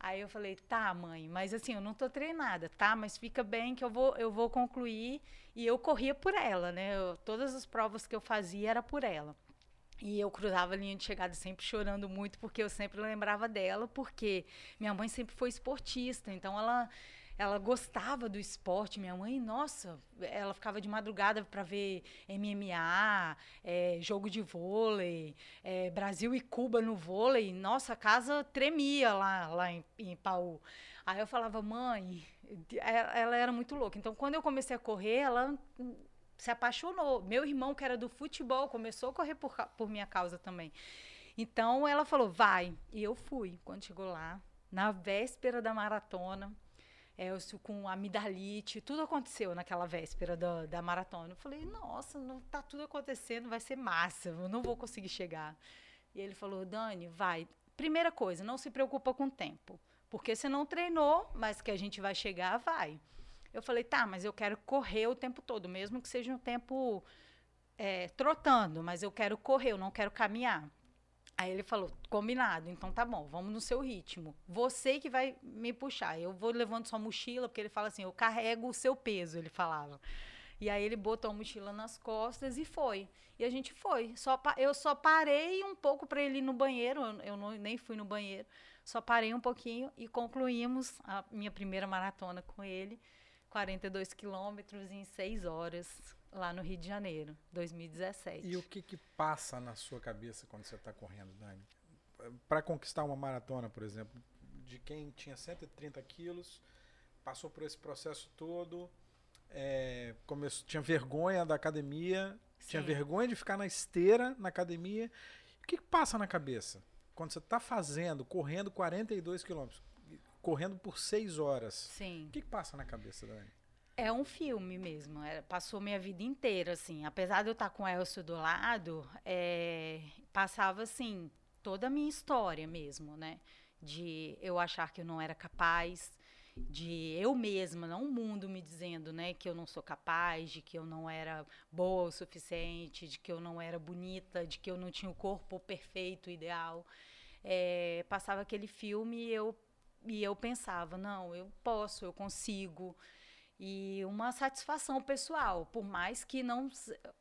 Aí eu falei, tá, mãe, mas assim, eu não tô treinada, tá? Mas fica bem que eu vou, eu vou concluir. E eu corria por ela, né? Eu, todas as provas que eu fazia era por ela. E eu cruzava a linha de chegada sempre chorando muito, porque eu sempre lembrava dela, porque minha mãe sempre foi esportista, então ela ela gostava do esporte. Minha mãe, nossa, ela ficava de madrugada para ver MMA, é, jogo de vôlei, é, Brasil e Cuba no vôlei. Nossa, a casa tremia lá, lá em, em Paú. Aí eu falava, mãe, ela, ela era muito louca. Então, quando eu comecei a correr, ela se apaixonou. Meu irmão, que era do futebol, começou a correr por, por minha causa também. Então, ela falou, vai. E eu fui. Quando chegou lá, na véspera da maratona, Elcio com amidalite, tudo aconteceu naquela véspera da, da maratona. Eu falei, nossa, não tá tudo acontecendo, vai ser massa, eu não vou conseguir chegar. E ele falou, Dani, vai. Primeira coisa, não se preocupa com o tempo, porque você não treinou, mas que a gente vai chegar, vai. Eu falei, tá, mas eu quero correr o tempo todo, mesmo que seja um tempo é, trotando, mas eu quero correr, eu não quero caminhar. Aí ele falou, combinado, então tá bom, vamos no seu ritmo. Você que vai me puxar. Eu vou levando sua mochila, porque ele fala assim, eu carrego o seu peso, ele falava. E aí ele botou a mochila nas costas e foi. E a gente foi. Só eu só parei um pouco para ele ir no banheiro, eu, eu não, nem fui no banheiro. Só parei um pouquinho e concluímos a minha primeira maratona com ele. 42 quilômetros em 6 horas lá no Rio de Janeiro, 2017. E o que que passa na sua cabeça quando você está correndo, Dani? Para conquistar uma maratona, por exemplo, de quem tinha 130 quilos, passou por esse processo todo, é, começou, tinha vergonha da academia, Sim. tinha vergonha de ficar na esteira na academia. O que, que passa na cabeça? Quando você está fazendo, correndo 42 quilômetros, correndo por 6 horas. Sim. O que, que passa na cabeça, Dani? É um filme mesmo. É, passou minha vida inteira, assim. Apesar de eu estar com o Elcio do lado, é, passava, assim, toda a minha história mesmo, né? De eu achar que eu não era capaz, de eu mesma, não o mundo me dizendo, né, que eu não sou capaz, de que eu não era boa o suficiente, de que eu não era bonita, de que eu não tinha o corpo perfeito, ideal. É, passava aquele filme e eu, e eu pensava, não, eu posso, eu consigo. E uma satisfação pessoal, por mais que não.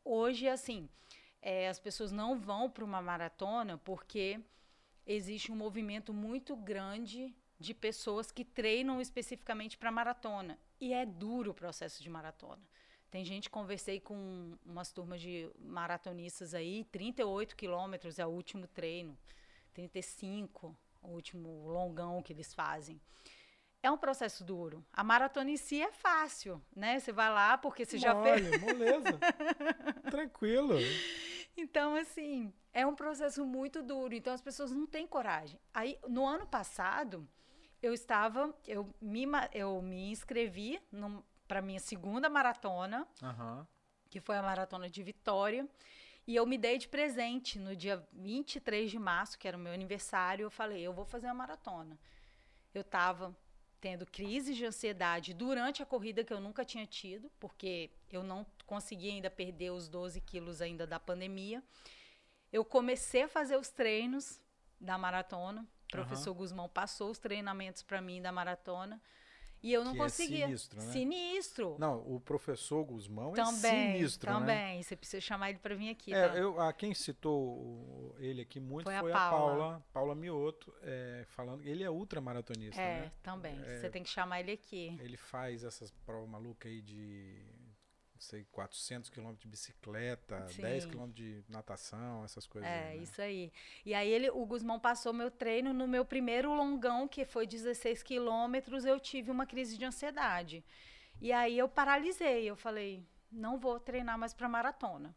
Hoje, assim, é, as pessoas não vão para uma maratona porque existe um movimento muito grande de pessoas que treinam especificamente para maratona. E é duro o processo de maratona. Tem gente, conversei com umas turmas de maratonistas aí, 38 quilômetros é o último treino, 35, o último longão que eles fazem. É um processo duro. A maratona em si é fácil, né? Você vai lá porque você já fez. Moleza. Tranquilo. Então, assim, é um processo muito duro. Então, as pessoas não têm coragem. Aí, no ano passado, eu estava, eu me, eu me inscrevi para minha segunda maratona, uhum. que foi a maratona de Vitória. E eu me dei de presente no dia 23 de março, que era o meu aniversário. Eu falei, eu vou fazer a maratona. Eu estava tendo crises de ansiedade durante a corrida que eu nunca tinha tido, porque eu não consegui ainda perder os 12 quilos ainda da pandemia. Eu comecei a fazer os treinos da maratona. O professor uhum. Guzmão passou os treinamentos para mim da maratona. E eu não que é conseguia. É sinistro, né? Sinistro. Não, o professor Guzmão é também, é sinistro, também. né? Também, você precisa chamar ele para vir aqui. É, tá? eu, a quem citou ele aqui muito foi, foi a, Paula. a Paula, Paula Mioto, é, falando. Ele é ultramaratonista, é, né? também. É, você tem que chamar ele aqui. Ele faz essas provas malucas aí de sei, 400 quilômetros de bicicleta, Sim. 10 quilômetros de natação, essas coisas. É, né? isso aí. E aí ele, o Guzmão passou meu treino no meu primeiro longão, que foi 16 quilômetros, eu tive uma crise de ansiedade. E aí eu paralisei, eu falei, não vou treinar mais para maratona.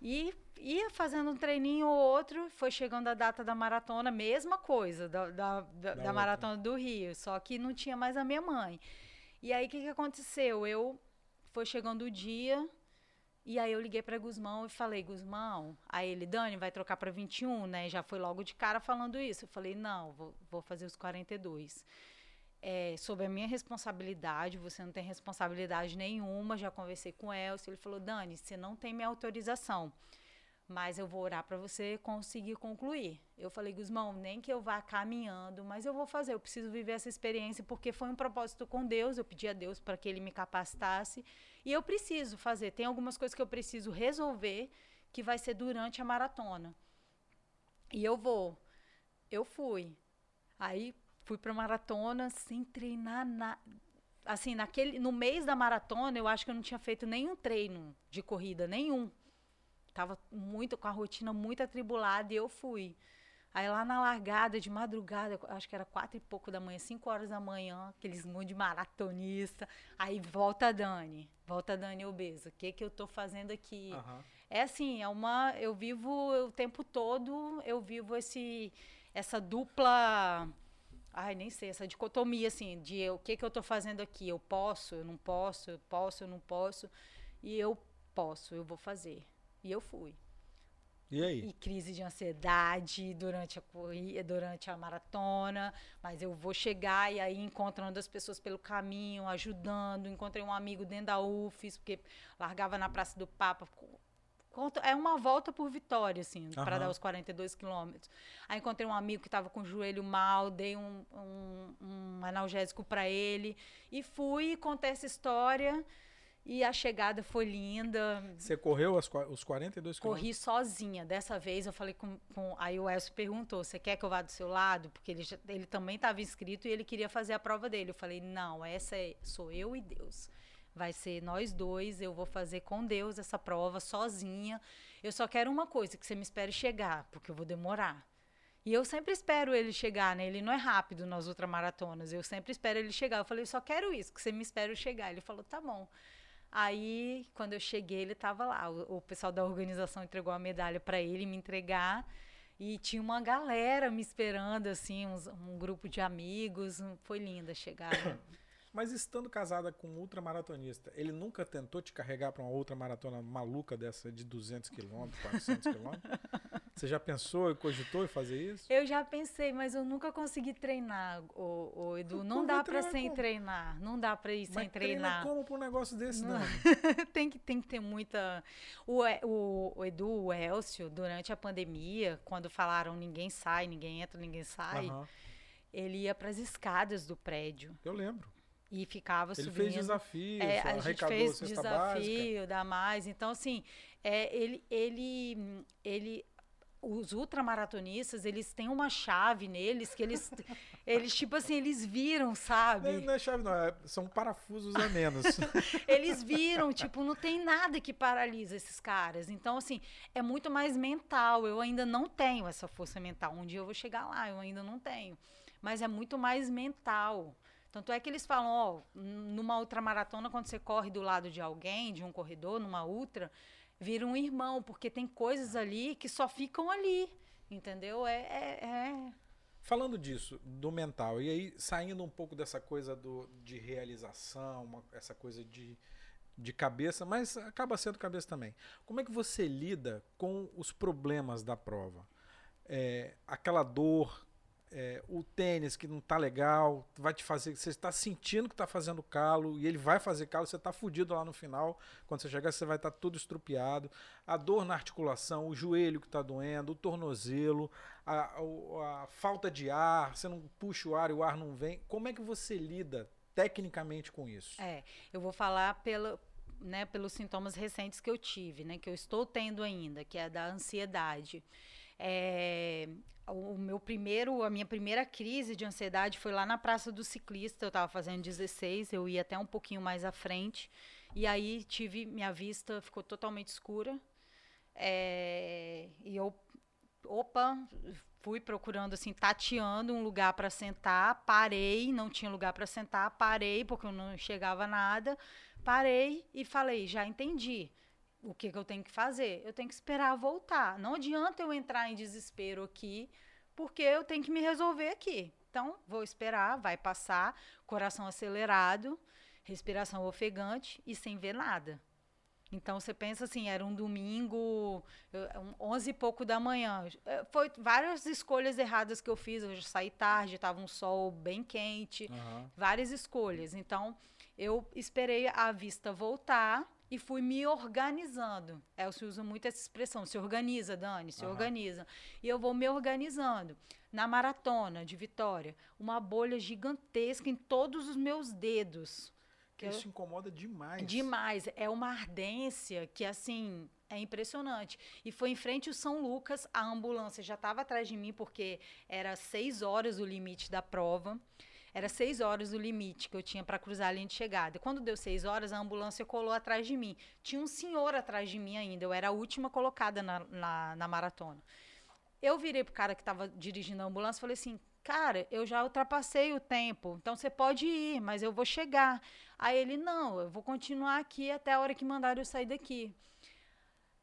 E ia fazendo um treininho ou outro, foi chegando a data da maratona, mesma coisa, da, da, da, da maratona do Rio, só que não tinha mais a minha mãe. E aí o que, que aconteceu? Eu foi chegando o dia, e aí eu liguei para Guzmão e falei, Guzmão, aí ele, Dani, vai trocar para 21, né? Já foi logo de cara falando isso. Eu falei, não, vou, vou fazer os 42. É, sobre a minha responsabilidade, você não tem responsabilidade nenhuma, já conversei com o Elcio, ele falou, Dani, você não tem minha autorização mas eu vou orar para você conseguir concluir. Eu falei, Guzmão, nem que eu vá caminhando, mas eu vou fazer, eu preciso viver essa experiência porque foi um propósito com Deus, eu pedi a Deus para que ele me capacitasse e eu preciso fazer. Tem algumas coisas que eu preciso resolver que vai ser durante a maratona. E eu vou. Eu fui. Aí fui para maratona sem treinar nada. Assim, naquele, no mês da maratona, eu acho que eu não tinha feito nenhum treino de corrida, nenhum. Tava muito com a rotina muito atribulada e eu fui. Aí lá na largada, de madrugada, acho que era quatro e pouco da manhã, cinco horas da manhã, aqueles monte de maratonista. Aí volta a Dani, volta a Dani obesa. O que que eu tô fazendo aqui? Uhum. É assim, é uma, eu vivo o tempo todo, eu vivo esse, essa dupla, ai nem sei, essa dicotomia assim, de o que que eu tô fazendo aqui? Eu posso, eu não posso, eu posso, eu não posso. E eu posso, eu vou fazer. E eu fui. E aí? E crise de ansiedade durante a corrida, durante a maratona, mas eu vou chegar e aí encontrando as pessoas pelo caminho, ajudando, encontrei um amigo dentro da UFES, porque largava na Praça do Papa, é uma volta por vitória, assim, uhum. para dar os 42 quilômetros. Aí encontrei um amigo que estava com o joelho mal, dei um, um, um analgésico para ele e fui contei essa história. E a chegada foi linda. Você correu as, os 42 quilômetros? Corri sozinha. Dessa vez eu falei com. com aí o Elcio perguntou: você quer que eu vá do seu lado? Porque ele, ele também estava inscrito e ele queria fazer a prova dele. Eu falei: não, essa é, sou eu e Deus. Vai ser nós dois. Eu vou fazer com Deus essa prova sozinha. Eu só quero uma coisa: que você me espere chegar, porque eu vou demorar. E eu sempre espero ele chegar, né? Ele não é rápido nas ultramaratonas. Eu sempre espero ele chegar. Eu falei, só quero isso, que você me espere chegar. Ele falou, tá bom. Aí, quando eu cheguei, ele estava lá. O, o, pessoal da organização entregou a medalha para ele me entregar. E tinha uma galera me esperando, assim, uns, um grupo de amigos. Foi linda a chegada. Mas estando casada com um ultramaratonista, ele nunca tentou te carregar para uma outra maratona maluca dessa de 200 quilômetros, 400 quilômetros? Você já pensou e cogitou em fazer isso? Eu já pensei, mas eu nunca consegui treinar, o, o Edu. Não dá para sem como? treinar. Não dá para ir mas sem treinar. como para um negócio desse, não? tem, que, tem que ter muita. O, o, o, Edu, o Elcio, durante a pandemia, quando falaram ninguém sai, ninguém entra, ninguém sai, uhum. ele ia para as escadas do prédio. Eu lembro e ficava ele subindo. Ele fez desafio, é, a gente fez desafio, básica. da mais. Então assim, é, ele, ele, ele, os ultramaratonistas, eles têm uma chave neles que eles, eles tipo assim, eles viram, sabe? Não, não é chave não, é, são parafusos a menos. eles viram, tipo, não tem nada que paralisa esses caras. Então assim, é muito mais mental. Eu ainda não tenho essa força mental. Um dia eu vou chegar lá, eu ainda não tenho. Mas é muito mais mental. Tanto é que eles falam, ó, numa ultramaratona, quando você corre do lado de alguém, de um corredor, numa ultra, vira um irmão, porque tem coisas ali que só ficam ali, entendeu? É, é, é... Falando disso, do mental, e aí saindo um pouco dessa coisa do, de realização, uma, essa coisa de, de cabeça, mas acaba sendo cabeça também. Como é que você lida com os problemas da prova? É, aquela dor é, o tênis que não tá legal, vai te fazer, você está sentindo que está fazendo calo e ele vai fazer calo, você está fudido lá no final. Quando você chegar, você vai estar tá tudo estrupiado. A dor na articulação, o joelho que está doendo, o tornozelo, a, a, a, falta de ar, você não puxa o ar e o ar não vem. Como é que você lida tecnicamente com isso? É, eu vou falar pelo, né, pelos sintomas recentes que eu tive, né, que eu estou tendo ainda, que é da ansiedade. É, o meu primeiro, a minha primeira crise de ansiedade foi lá na Praça do Ciclista. Eu estava fazendo 16, eu ia até um pouquinho mais à frente. E aí tive minha vista ficou totalmente escura. É, e eu, opa, fui procurando assim, tateando um lugar para sentar. Parei, não tinha lugar para sentar. Parei porque eu não chegava nada. Parei e falei, já entendi o que, que eu tenho que fazer? Eu tenho que esperar voltar. Não adianta eu entrar em desespero aqui, porque eu tenho que me resolver aqui. Então, vou esperar, vai passar, coração acelerado, respiração ofegante e sem ver nada. Então, você pensa assim, era um domingo, onze e pouco da manhã. Eh, foi várias escolhas erradas que eu fiz. Eu saí tarde, estava um sol bem quente, uhum. várias escolhas. Então, eu esperei a vista voltar e fui me organizando. É, se usa muito essa expressão, se organiza, Dani, se uhum. organiza. E eu vou me organizando. Na maratona de Vitória, uma bolha gigantesca em todos os meus dedos. Que Isso eu... incomoda demais. Demais. É uma ardência que, assim, é impressionante. E foi em frente ao São Lucas, a ambulância já estava atrás de mim, porque era seis horas o limite da prova. Era seis horas o limite que eu tinha para cruzar a linha de chegada. Quando deu seis horas, a ambulância colou atrás de mim. Tinha um senhor atrás de mim ainda. Eu era a última colocada na, na, na maratona. Eu virei pro cara que estava dirigindo a ambulância e falei assim: Cara, eu já ultrapassei o tempo, então você pode ir, mas eu vou chegar. Aí ele: Não, eu vou continuar aqui até a hora que mandaram eu sair daqui.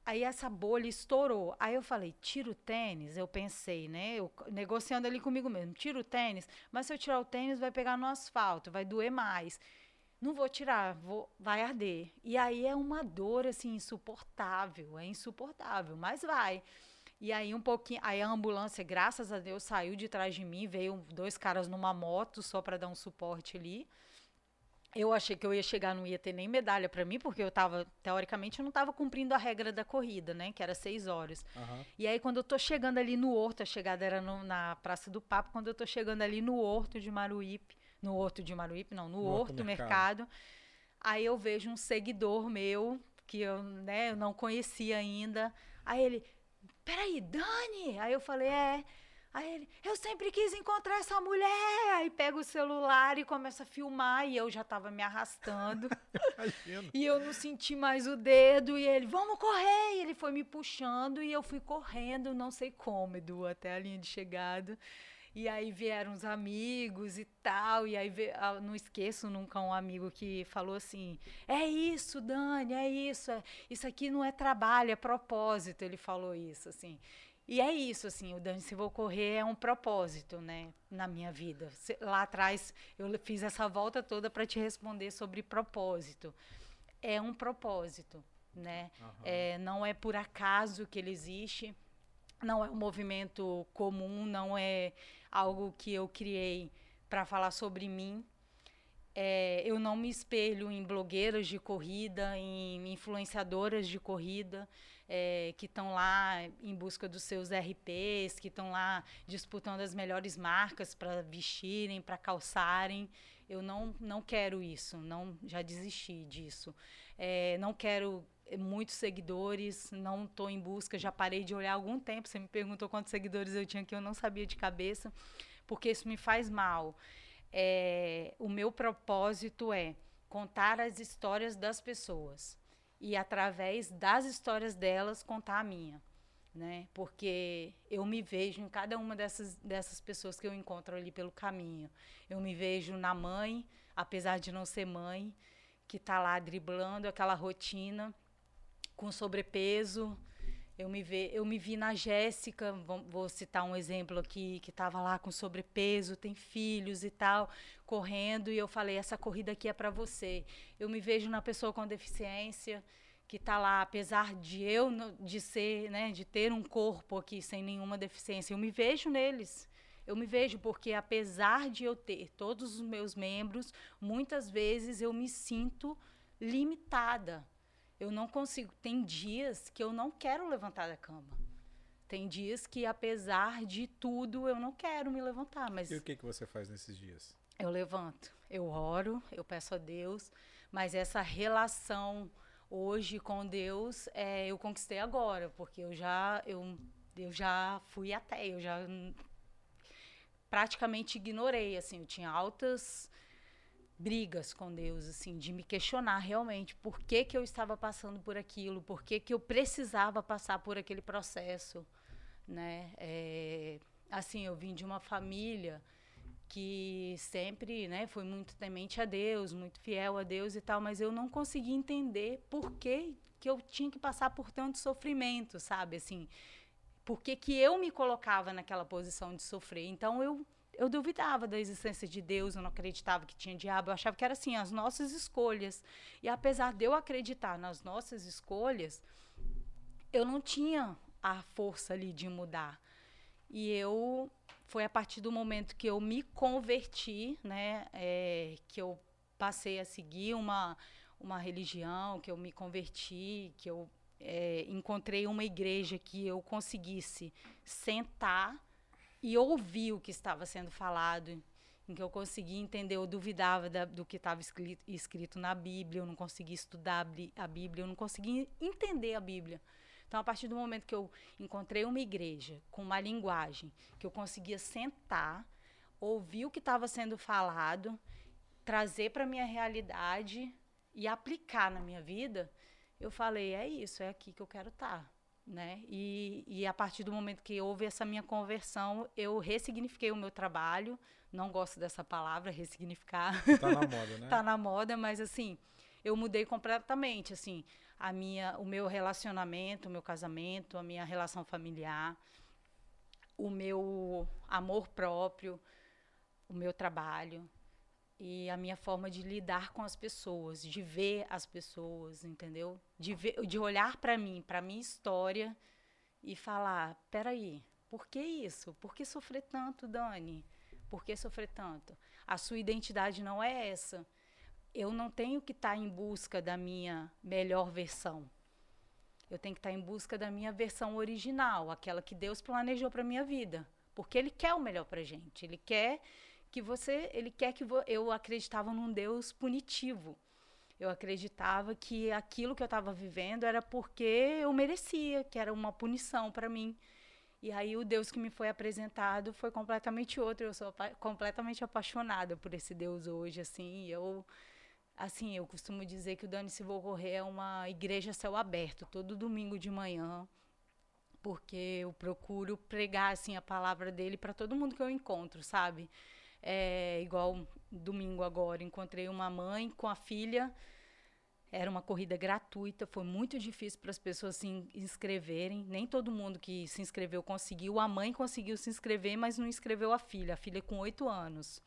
Aí essa bolha estourou. Aí eu falei, tira o tênis. Eu pensei, né? Eu, negociando ali comigo mesmo, tira o tênis. Mas se eu tirar o tênis, vai pegar no asfalto, vai doer mais. Não vou tirar, vou, vai arder. E aí é uma dor assim insuportável, é insuportável, mas vai. E aí um pouquinho, aí a ambulância, graças a Deus, saiu de trás de mim, veio dois caras numa moto só para dar um suporte ali. Eu achei que eu ia chegar, não ia ter nem medalha para mim, porque eu tava, teoricamente, eu não tava cumprindo a regra da corrida, né? Que era seis horas. Uhum. E aí, quando eu tô chegando ali no Horto, a chegada era no, na Praça do Papo, quando eu tô chegando ali no Horto de Maruípe, no Horto de Maruípe, não, no, no Horto, mercado. mercado, aí eu vejo um seguidor meu, que eu, né, eu não conhecia ainda. Aí ele, peraí, Dani? Aí eu falei, é. Aí ele, eu sempre quis encontrar essa mulher. Aí pega o celular e começa a filmar e eu já tava me arrastando. e eu não senti mais o dedo e ele, vamos correr. E ele foi me puxando e eu fui correndo, não sei como, Edu, até a linha de chegada. E aí vieram os amigos e tal. E aí ah, não esqueço nunca um amigo que falou assim: É isso, Dani, é isso. É, isso aqui não é trabalho, é propósito. Ele falou isso, assim. E é isso, assim, o Dane Se Vou Correr é um propósito, né, na minha vida. Lá atrás eu fiz essa volta toda para te responder sobre propósito. É um propósito, né? Uhum. É, não é por acaso que ele existe, não é um movimento comum, não é algo que eu criei para falar sobre mim. É, eu não me espelho em blogueiras de corrida, em influenciadoras de corrida é, que estão lá em busca dos seus RPs, que estão lá disputando as melhores marcas para vestirem, para calçarem. Eu não, não quero isso, não já desisti disso. É, não quero muitos seguidores, não estou em busca, já parei de olhar há algum tempo. Você me perguntou quantos seguidores eu tinha que eu não sabia de cabeça, porque isso me faz mal. É, o meu propósito é contar as histórias das pessoas e através das histórias delas contar a minha, né? Porque eu me vejo em cada uma dessas dessas pessoas que eu encontro ali pelo caminho. Eu me vejo na mãe, apesar de não ser mãe, que está lá driblando aquela rotina com sobrepeso, eu me, vi, eu me vi na Jéssica, vou citar um exemplo aqui, que estava lá com sobrepeso, tem filhos e tal, correndo, e eu falei: essa corrida aqui é para você. Eu me vejo na pessoa com deficiência, que está lá, apesar de eu de ser, né, de ter um corpo aqui sem nenhuma deficiência, eu me vejo neles. Eu me vejo porque apesar de eu ter todos os meus membros, muitas vezes eu me sinto limitada eu não consigo. Tem dias que eu não quero levantar da cama. Tem dias que, apesar de tudo, eu não quero me levantar. Mas e o que, que você faz nesses dias? Eu levanto, eu oro, eu peço a Deus, mas essa relação hoje com Deus é, eu conquistei agora, porque eu já eu, eu já fui até, eu já praticamente ignorei, assim, eu tinha altas brigas com Deus, assim, de me questionar realmente por que, que eu estava passando por aquilo, por que, que eu precisava passar por aquele processo, né? É, assim, eu vim de uma família que sempre, né, foi muito temente a Deus, muito fiel a Deus e tal, mas eu não conseguia entender por que, que eu tinha que passar por tanto sofrimento, sabe? Assim, por que, que eu me colocava naquela posição de sofrer. Então eu eu duvidava da existência de Deus, eu não acreditava que tinha diabo, eu achava que era assim, as nossas escolhas. E apesar de eu acreditar nas nossas escolhas, eu não tinha a força ali de mudar. E eu foi a partir do momento que eu me converti, né, é, que eu passei a seguir uma uma religião, que eu me converti, que eu é, encontrei uma igreja que eu conseguisse sentar e ouvi o que estava sendo falado, em que eu conseguia entender, eu duvidava da, do que estava escrito, escrito, na Bíblia, eu não conseguia estudar a Bíblia, eu não conseguia entender a Bíblia. Então, a partir do momento que eu encontrei uma igreja com uma linguagem, que eu conseguia sentar, ouvir o que estava sendo falado, trazer para minha realidade e aplicar na minha vida, eu falei: é isso, é aqui que eu quero estar. Tá né? E, e a partir do momento que houve essa minha conversão, eu ressignifiquei o meu trabalho. Não gosto dessa palavra, ressignificar. Tá na moda, né? tá na moda, mas assim, eu mudei completamente, assim, a minha, o meu relacionamento, o meu casamento, a minha relação familiar, o meu amor próprio, o meu trabalho, e a minha forma de lidar com as pessoas, de ver as pessoas, entendeu? De, ver, de olhar para mim, para minha história e falar: peraí, por que isso? Por que sofrer tanto, Dani? Por que sofrer tanto? A sua identidade não é essa. Eu não tenho que estar tá em busca da minha melhor versão. Eu tenho que estar tá em busca da minha versão original, aquela que Deus planejou para minha vida, porque Ele quer o melhor para gente. Ele quer que você, ele quer que vo, eu acreditava num Deus punitivo. Eu acreditava que aquilo que eu estava vivendo era porque eu merecia, que era uma punição para mim. E aí o Deus que me foi apresentado foi completamente outro. Eu sou completamente apaixonada por esse Deus hoje, assim. Eu assim, eu costumo dizer que o Dani Se Vou Correr é uma igreja céu aberto, todo domingo de manhã, porque eu procuro pregar assim a palavra dele para todo mundo que eu encontro, sabe? É, igual domingo agora, encontrei uma mãe com a filha era uma corrida gratuita, foi muito difícil para as pessoas se inscreverem. Nem todo mundo que se inscreveu conseguiu. A mãe conseguiu se inscrever, mas não inscreveu a filha. A filha com oito anos.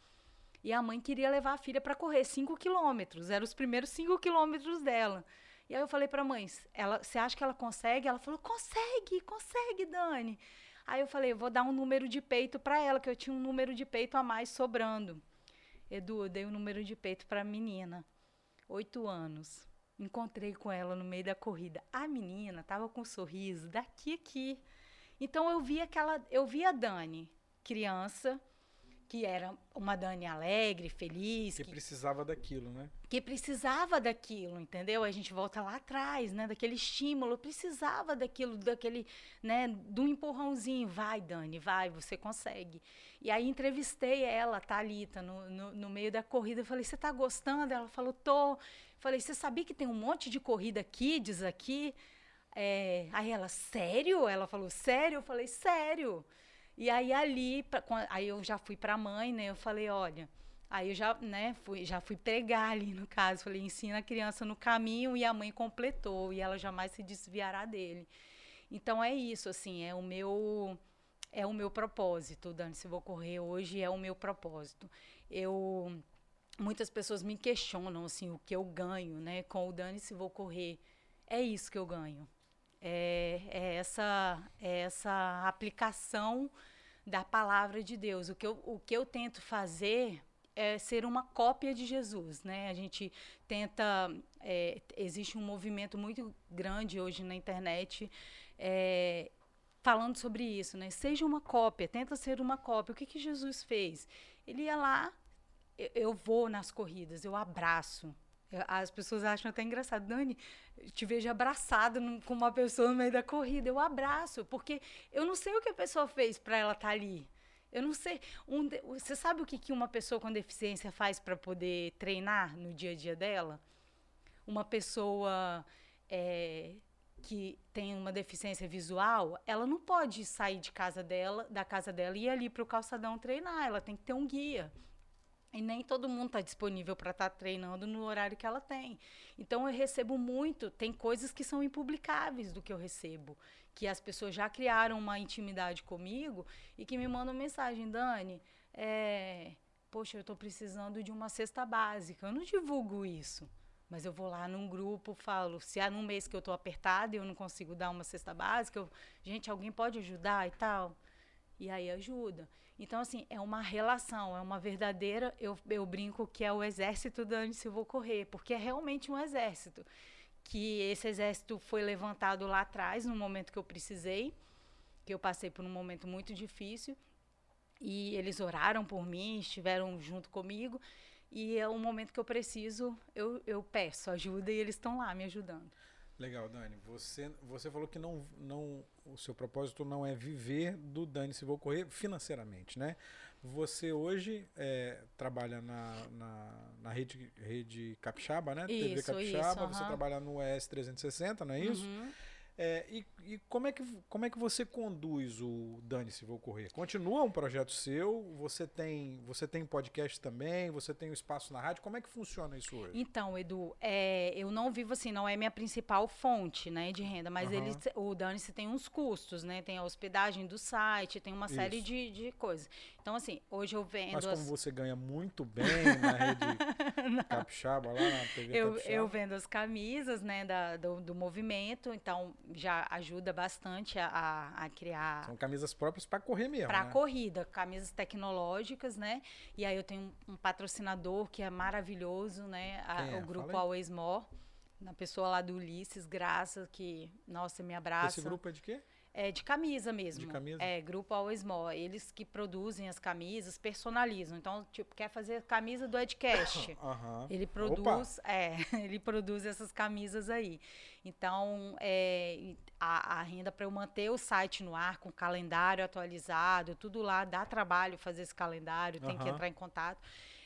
E a mãe queria levar a filha para correr cinco quilômetros. Eram os primeiros cinco quilômetros dela. E aí eu falei para a mãe, ela, você acha que ela consegue? Ela falou, consegue, consegue, Dani. Aí eu falei, vou dar um número de peito para ela, que eu tinha um número de peito a mais sobrando. Edu, eu dei um número de peito para a menina, oito anos. Encontrei com ela no meio da corrida. A menina tava com um sorriso daqui aqui. Então eu vi aquela, eu vi a Dani, criança, que era uma Dani alegre, feliz. Que, que, precisava daquilo, né? Que precisava daquilo, entendeu? A gente volta lá atrás, né? Daquele estímulo, precisava daquilo, daquele, né? Do empurrãozinho. Vai, Dani, vai, você consegue. E aí entrevistei ela, Thalita, no, no, no meio da corrida. Eu falei, você tá gostando? Ela falou, tô. Falei, você sabia que tem um monte de corrida kids aqui? É, aí ela, sério? Ela falou, sério? Eu falei, sério. E aí ali, pra, aí eu já fui para a mãe, né? Eu falei, olha, aí eu já, né, fui, já fui pregar ali no caso, falei, ensina a criança no caminho e a mãe completou e ela jamais se desviará dele. Então é isso, assim, é o meu é o meu propósito, Dani, se vou correr hoje é o meu propósito. Eu muitas pessoas me questionam assim o que eu ganho, né, com o Dani se vou correr. É isso que eu ganho. É, é essa é essa aplicação da palavra de Deus. O que eu, o que eu tento fazer é ser uma cópia de Jesus, né? A gente tenta, é, existe um movimento muito grande hoje na internet é, falando sobre isso, né? Seja uma cópia, tenta ser uma cópia. O que que Jesus fez? Ele ia lá eu vou nas corridas, eu abraço. As pessoas acham até engraçado. Dani, te vejo abraçada com uma pessoa no meio da corrida. Eu abraço, porque eu não sei o que a pessoa fez para ela estar tá ali. Eu não sei. Um, você sabe o que, que uma pessoa com deficiência faz para poder treinar no dia a dia dela? Uma pessoa é, que tem uma deficiência visual, ela não pode sair de casa dela, da casa dela e ir ali para o calçadão treinar. Ela tem que ter um guia. E nem todo mundo está disponível para estar tá treinando no horário que ela tem. Então eu recebo muito, tem coisas que são impublicáveis do que eu recebo, que as pessoas já criaram uma intimidade comigo e que me mandam mensagem, Dani, é, poxa, eu estou precisando de uma cesta básica. Eu não divulgo isso. Mas eu vou lá num grupo, falo, se há num mês que eu estou apertada e eu não consigo dar uma cesta básica, eu, gente, alguém pode ajudar e tal? E aí ajuda. Então, assim, é uma relação, é uma verdadeira. Eu, eu brinco que é o exército da Anne Silva Correr, porque é realmente um exército. Que esse exército foi levantado lá atrás, no momento que eu precisei, que eu passei por um momento muito difícil. E eles oraram por mim, estiveram junto comigo. E é um momento que eu preciso, eu, eu peço ajuda e eles estão lá me ajudando. Legal, Dani. Você, você falou que não, não, o seu propósito não é viver do Dani se vou correr financeiramente, né? Você hoje é, trabalha na, na, na, rede, rede Capixaba, né? Isso, TV Capixaba, isso, você trabalha no ES360, não é isso? Uhum. É, e, e como, é que, como é que você conduz o Dane-se Vou Correr? Continua um projeto seu? Você tem você tem podcast também? Você tem o um espaço na rádio? Como é que funciona isso hoje? Então, Edu, é, eu não vivo assim, não é minha principal fonte né, de renda, mas uhum. ele, o Dane-se tem uns custos, né? Tem a hospedagem do site, tem uma série de, de coisas. Então, assim, hoje eu vendo. Mas como as... você ganha muito bem na rede Capixaba, lá na TV eu, Capixaba. Eu vendo as camisas, né, da, do, do movimento, então já ajuda bastante a, a criar. São camisas próprias para correr mesmo. Para né? corrida, camisas tecnológicas, né? E aí eu tenho um, um patrocinador que é maravilhoso, né? A, é? o grupo Always More, na pessoa lá do Ulisses, graças que, nossa, me abraça. Esse grupo é de quê? É de camisa mesmo. De camisa? É, Grupo Always More. Eles que produzem as camisas, personalizam. Então, tipo, quer fazer camisa do Edcast. Uhum. Ele produz, é, ele produz essas camisas aí. Então, é, a, a renda para eu manter o site no ar, com calendário atualizado, tudo lá, dá trabalho fazer esse calendário, tem que entrar em contato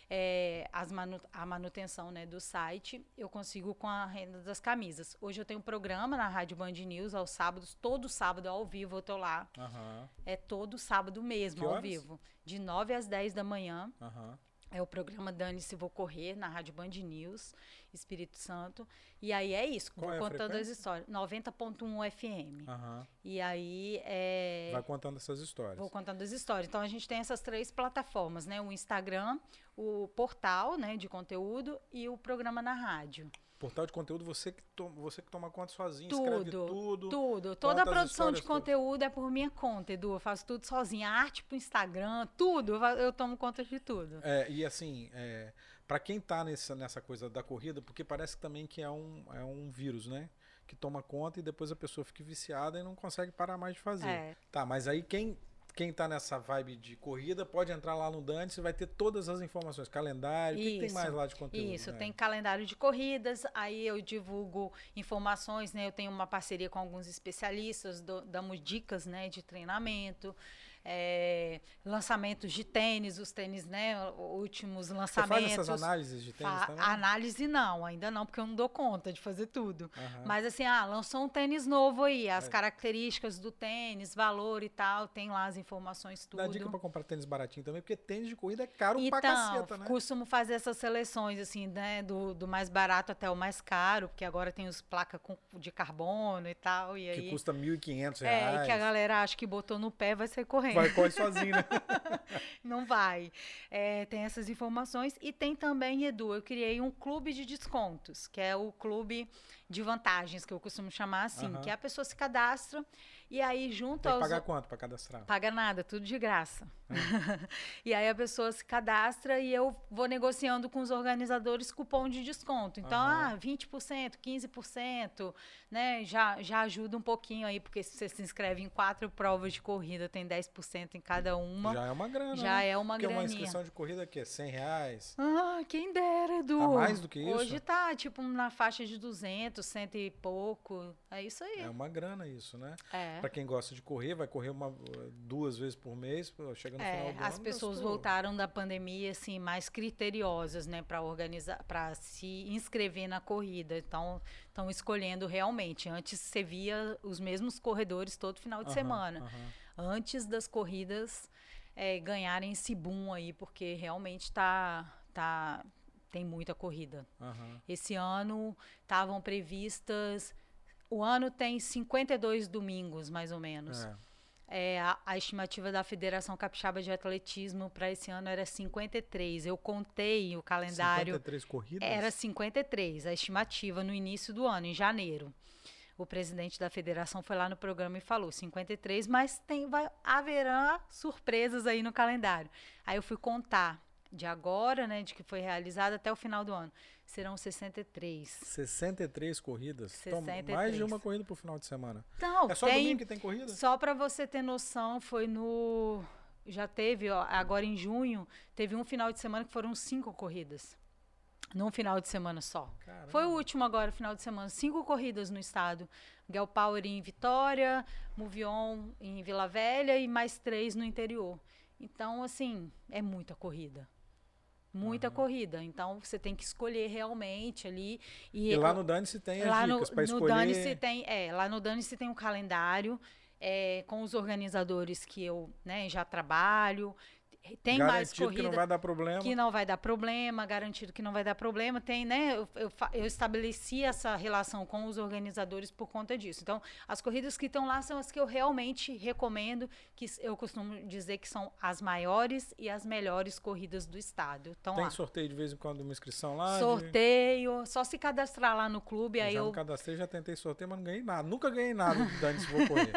é, as manu a manutenção né, do site, eu consigo com a renda das camisas. Hoje eu tenho um programa na Rádio Band News aos sábados, todo sábado ao vivo eu tô lá. Uhum. É todo sábado mesmo, que ao horas? vivo. De 9 às 10 da manhã. Uhum. É o programa Dane-se Vou Correr, na Rádio Band News, Espírito Santo. E aí é isso, Qual vou é contando as histórias. 90.1 FM. Uhum. E aí é. Vai contando essas histórias. Vou contando as histórias. Então a gente tem essas três plataformas, né? O Instagram, o portal né, de conteúdo e o programa na rádio. Portal de conteúdo, você que toma, você que toma conta sozinho, tudo, escreve tudo. Tudo. Toda a produção de conteúdo todas. é por minha conta, Edu. Eu faço tudo sozinha. Arte pro Instagram, tudo. Eu tomo conta de tudo. É, e assim, é, para quem tá nessa, nessa coisa da corrida, porque parece também que é um, é um vírus, né? Que toma conta e depois a pessoa fica viciada e não consegue parar mais de fazer. É. Tá, mas aí quem quem está nessa vibe de corrida pode entrar lá no Dante, você vai ter todas as informações, calendário, o que, que, tem mais lá de conteúdo? Isso, né? tem calendário de corridas, aí eu divulgo informações, né? Eu tenho uma parceria com alguns especialistas, do, damos dicas né, de treinamento é, lançamentos de tênis, os tênis, né? Últimos lançamentos. Você faz essas análises de tênis também? Análise não, ainda não, porque eu não dou conta de fazer tudo. Uhum. Mas assim, ah, lançou um tênis novo aí, as é. características do tênis, valor e tal, tem lá as informações, tudo. Dá dica pra comprar tênis baratinho também, porque tênis de corrida é caro então, pra caceta, né? costumo fazer essas seleções, assim, né? Do, do mais barato até o mais caro, porque agora tem os placas de carbono e tal, e aí... Que custa 1.500 reais. É, que a galera acha que botou no pé, vai sair correndo. Vai correr sozinho, né? Não vai. É, tem essas informações. E tem também, Edu, eu criei um clube de descontos, que é o clube de vantagens, que eu costumo chamar assim, uhum. que a pessoa se cadastra e aí junto Tem aos... pagar quanto para cadastrar? Paga nada, tudo de graça. Hum. e aí a pessoa se cadastra e eu vou negociando com os organizadores cupom de desconto. Então, uhum. ah, 20%, 15%, né? Já, já ajuda um pouquinho aí, porque se você se inscreve em quatro provas de corrida, tem 10% em cada uma. Já é uma grana. Já né? é uma porque graninha. uma inscrição de corrida que é 100 reais. Ah, quem dera, Edu. Tá mais do que isso? Hoje tá, tipo, na faixa de 200, cento e pouco. É isso aí. É uma grana isso, né? É. Para quem gosta de correr, vai correr uma, duas vezes por mês, chega no é, final do As ano, pessoas gastou. voltaram da pandemia assim mais criteriosas, né, para organizar, para se inscrever na corrida. Então, estão escolhendo realmente. Antes você via os mesmos corredores todo final de Aham, semana. aham. Antes das corridas é, ganharem esse boom aí, porque realmente tá tá tem muita corrida. Aham. Esse ano estavam previstas. O ano tem 52 domingos, mais ou menos. É. É, a, a estimativa da Federação Capixaba de Atletismo para esse ano era 53. Eu contei o calendário. 53 corridas? Era 53, a estimativa no início do ano, em janeiro. O presidente da federação foi lá no programa e falou 53, mas tem, vai, haverá surpresas aí no calendário. Aí eu fui contar de agora, né, de que foi realizado até o final do ano. Serão 63. 63 corridas? 63. Então, mais de uma corrida pro final de semana. Então, É só tem, domingo que tem corrida? só para você ter noção, foi no já teve, ó, agora em junho, teve um final de semana que foram cinco corridas. Num final de semana só. Caramba. Foi o último agora, final de semana. Cinco corridas no estado. Gal Power em Vitória, Movion em Vila Velha e mais três no interior. Então, assim, é muita corrida. Muita corrida. Então, você tem que escolher realmente ali. E, E lá no Dane-se tem as lá dicas no, para escolher. Dane-se tem, é, lá no Dane-se tem um calendário é, com os organizadores que eu né, já trabalho. Tem mais garantido corrida que não vai dar problema. que não vai dar problema, garantido que não vai dar problema. Tem, né? Eu, eu, eu estabeleci essa relação com os organizadores por conta disso. Então, as corridas que estão lá são as que eu realmente recomendo, que eu costumo dizer que são as maiores e as melhores corridas do estado. Então, Tem lá. sorteio de vez em quando, uma inscrição lá. de- Sorteio, só se cadastrar lá no clube, Eu aí já eu me cadastrei, já tentei sorteio, mas não ganhei nada. Nunca ganhei nada do Dane-se Vou Correr.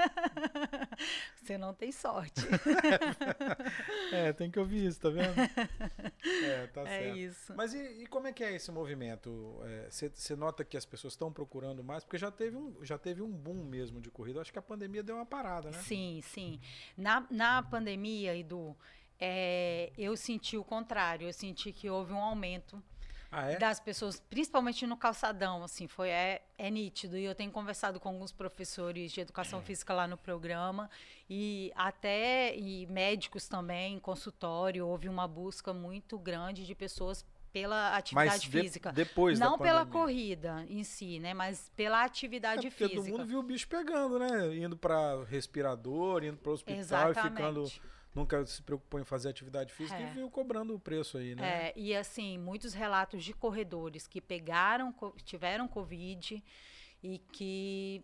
Você não tem sorte. é, tem que ouvir isso, tá vendo? é, tá é certo. É isso. Mas e, e, como é que é esse movimento? Você é, nota que as pessoas estão procurando mais? Porque já teve, um, já teve um boom mesmo de corrida. Acho que a pandemia deu uma parada, né? Sim, sim. Na, na pandemia, Edu, é, eu senti o contrário. Eu senti que houve um aumento ah, é? das pessoas, principalmente no calçadão, assim, foi é, é nítido. E eu tenho conversado com alguns professores de educação física lá no programa e até e médicos também, em consultório, houve uma busca muito grande de pessoas pela atividade mas física. De, depois Não pela corrida em si, né? Mas pela atividade é física. Todo mundo viu o bicho pegando, né? Indo para respirador, indo para o hospital Exatamente. e ficando nunca se preocupou em fazer atividade física é. e veio cobrando o preço aí, né? É, e assim, muitos relatos de corredores que pegaram, tiveram Covid e que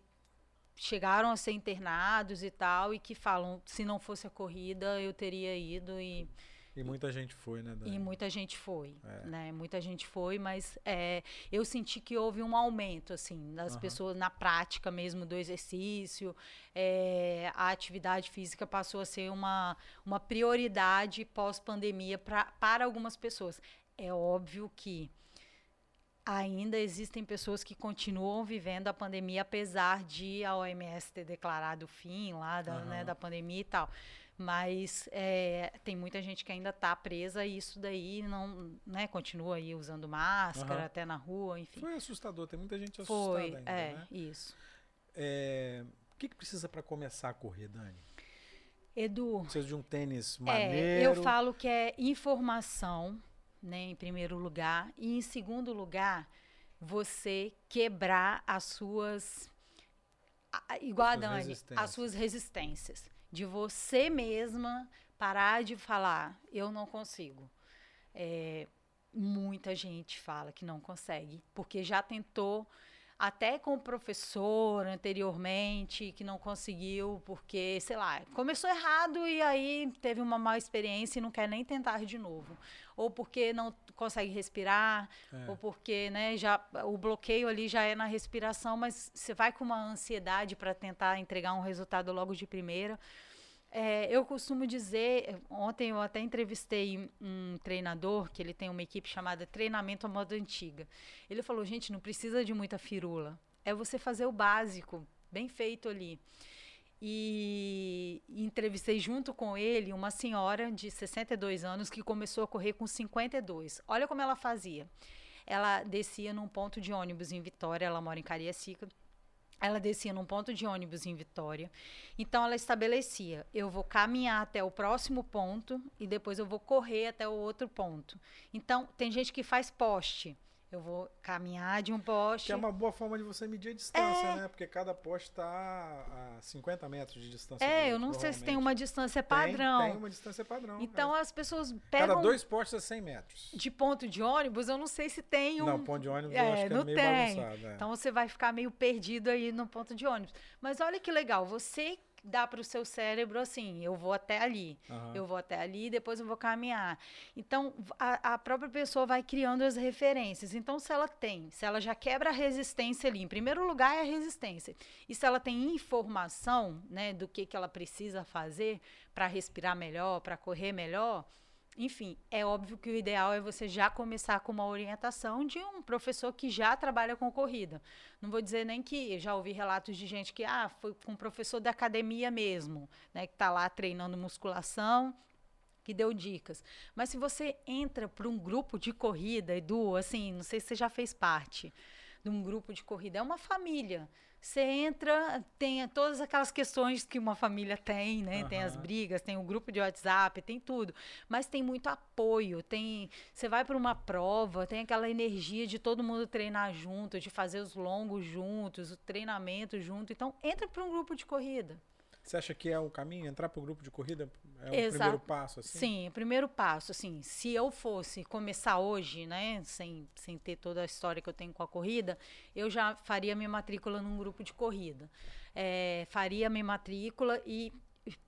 chegaram a ser internados e tal, e que falam, se não fosse a corrida, eu teria ido e e muita gente foi, né, Dani? E muita gente foi, é. né? Muita gente foi, mas é, eu senti que houve um aumento, assim, das uhum. pessoas na prática mesmo do exercício. É, a atividade física passou a ser uma, uma prioridade pós-pandemia para algumas pessoas. É óbvio que ainda existem pessoas que continuam vivendo a pandemia, apesar de a OMS ter declarado o fim lá da, uhum. né, da pandemia e tal. Mas é, tem muita gente que ainda está presa e isso daí não, né, continua aí usando máscara uhum. até na rua, enfim. Foi assustador, tem muita gente assustada Foi, ainda, é, né? isso. É, o que, que precisa para começar a correr, Dani? Edu. Precisa de um tênis maneiro. É, eu falo que é informação, né, em primeiro lugar, e em segundo lugar, você quebrar as suas igual a Dani, as suas resistências de você mesma parar de falar, eu não consigo. É, muita gente fala que não consegue, porque já tentou até com o professor anteriormente, que não conseguiu, porque, sei lá, começou errado e aí teve uma má experiência e não quer nem tentar de novo. Ou porque não consegue respirar, é. ou porque, né, já o bloqueio ali já é na respiração, mas você vai com uma ansiedade para tentar entregar um resultado logo de primeira. É, eu costumo dizer, ontem eu até entrevistei um treinador que ele tem uma equipe chamada Treinamento à Moda Antiga. Ele falou, gente, não precisa de muita firula. É você fazer o básico, bem feito ali. E entrevistei junto com ele uma senhora de 62 anos que começou a correr com 52. Olha como ela fazia. Ela descia num ponto de ônibus em Vitória, ela mora em Cariacica ela descia num ponto de ônibus em Vitória. Então ela estabelecia: eu vou caminhar até o próximo ponto e depois eu vou correr até o outro ponto. Então tem gente que faz poste. Eu vou caminhar de um poste. Que é uma boa forma de você medir a distância, é... né? Porque cada poste está a 50 metros de distância. É, eu não sei se tem uma distância padrão. Tem, tem uma distância padrão. Então é. as pessoas pegam. Cada dois postes a 100 metros. De ponto de ônibus, eu não sei se tem um. Não, ponto de ônibus é, eu acho que é meio tem. bagunçado. É. Então você vai ficar meio perdido aí no ponto de ônibus. Mas olha que legal, você dá para o seu cérebro assim, eu vou até ali, uhum. eu vou até ali, depois eu vou caminhar. Então, a, a, própria pessoa vai criando as referências. Então, se ela tem, se ela já quebra a resistência ali, em primeiro lugar é a resistência. E se ela tem informação, né, do que, que ela precisa fazer para respirar melhor, para correr melhor, enfim, é óbvio que o ideal é você já começar com uma orientação de um professor que já trabalha com corrida. Não vou dizer nem que já ouvi relatos de gente que ah, foi com um professor da academia mesmo, né, que está lá treinando musculação, que deu dicas. Mas se você entra para um grupo de corrida, Edu, assim, não sei se você já fez parte de um grupo de corrida, é uma família. Você entra, tem todas aquelas questões que uma família tem, né? Uhum. Tem as brigas, tem o grupo de WhatsApp, tem tudo. Mas tem muito apoio, tem. Você vai para uma prova, tem aquela energia de todo mundo treinar junto, de fazer os longos juntos, o treinamento junto. Então, entra para um grupo de corrida. Você acha que é o caminho? Entrar para o grupo de corrida é o Exato. primeiro passo? Assim? Sim, o primeiro passo. Assim, se eu fosse começar hoje, né, sem, sem ter toda a história que eu tenho com a corrida, eu já faria minha matrícula num grupo de corrida. É, faria minha matrícula e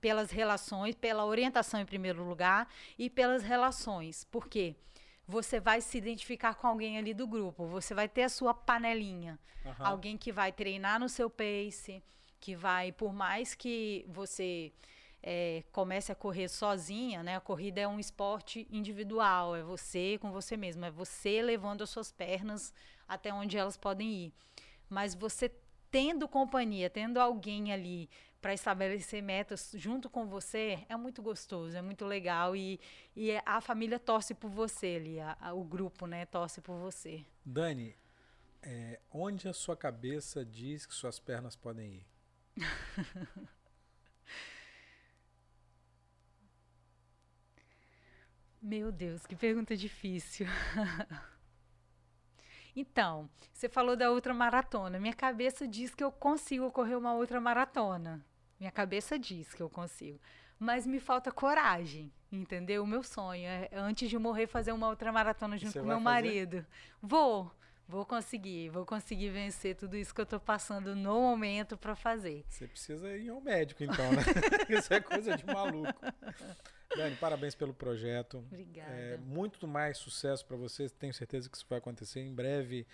pelas relações, pela orientação em primeiro lugar e pelas relações. Por quê? Você vai se identificar com alguém ali do grupo, você vai ter a sua panelinha. Uhum. Alguém que vai treinar no seu pace, que vai, por mais que você é, comece a correr sozinha, né? A corrida é um esporte individual, é você com você mesmo, é você levando as suas pernas até onde elas podem ir. Mas você tendo companhia, tendo alguém ali para estabelecer metas junto com você, é muito gostoso, é muito legal e, e a família torce por você ali, a, a, o grupo, né, torce por você. Dani, é, onde a sua cabeça diz que suas pernas podem ir? Meu Deus, que pergunta difícil. então, você falou da outra maratona. Minha cabeça diz que eu consigo correr uma outra maratona. Minha cabeça diz que eu consigo. Mas me falta coragem, entendeu? O meu sonho é, antes de morrer, fazer uma outra maratona junto você com meu marido. Vou. Vou conseguir, vou conseguir vencer tudo isso que eu estou passando no momento para fazer. Você precisa ir ao médico, então, né? isso é coisa de maluco. Dani, parabéns pelo projeto. Obrigada. É, muito mais sucesso para você. Tenho certeza que isso vai acontecer em breve.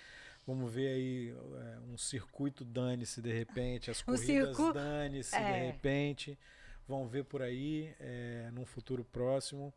Vamos ver aí é, um circuito Dane-se de repente, as corridas circu... Dane-se é. de repente. Vão ver por aí é, num futuro próximo.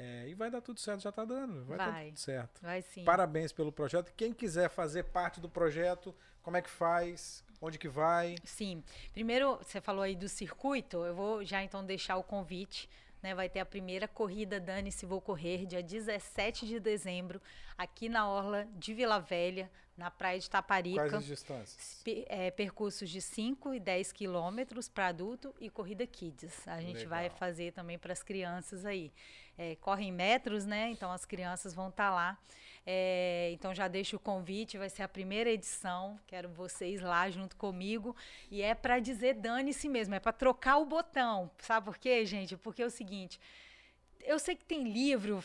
É, e vai dar tudo certo, já está dando. Vai, vai dar tudo certo. Vai sim. Parabéns pelo projeto. Quem quiser fazer parte do projeto, como é que faz? Onde que vai? Sim. Primeiro, você falou aí do circuito. Eu vou já então deixar o convite. Né, vai ter a primeira corrida Dane-se Vou Correr, dia 17 de dezembro, aqui na Orla de Vila Velha, na praia de Taparica. Quais as distâncias? É, percursos de 5 e 10 quilômetros para adulto e corrida kids. A gente Legal. vai fazer também para as crianças aí é, correm metros, né? Então as crianças vão estar tá lá. É, então já deixo o convite, vai ser a primeira edição. Quero vocês lá junto comigo. E é para dizer dane-se mesmo, é para trocar o botão. Sabe por quê, gente? Porque é o seguinte eu sei que tem livro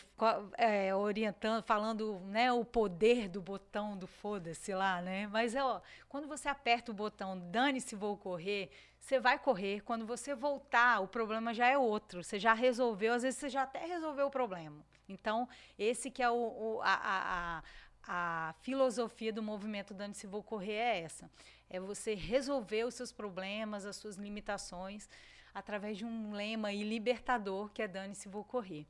é, orientando, falando né, o poder do botão do foda-se lá, né? Mas ó, quando você aperta o botão dane-se vou correr, você vai correr. Quando você voltar, o problema já é outro. Você já resolveu, às vezes você já até resolveu o problema. Então, esse que é o, o a, a, a, filosofia do movimento Dane-se Vou Correr é essa. É você resolver os seus problemas, as suas limitações, através de um lema libertador que é Dane-se Vou Correr.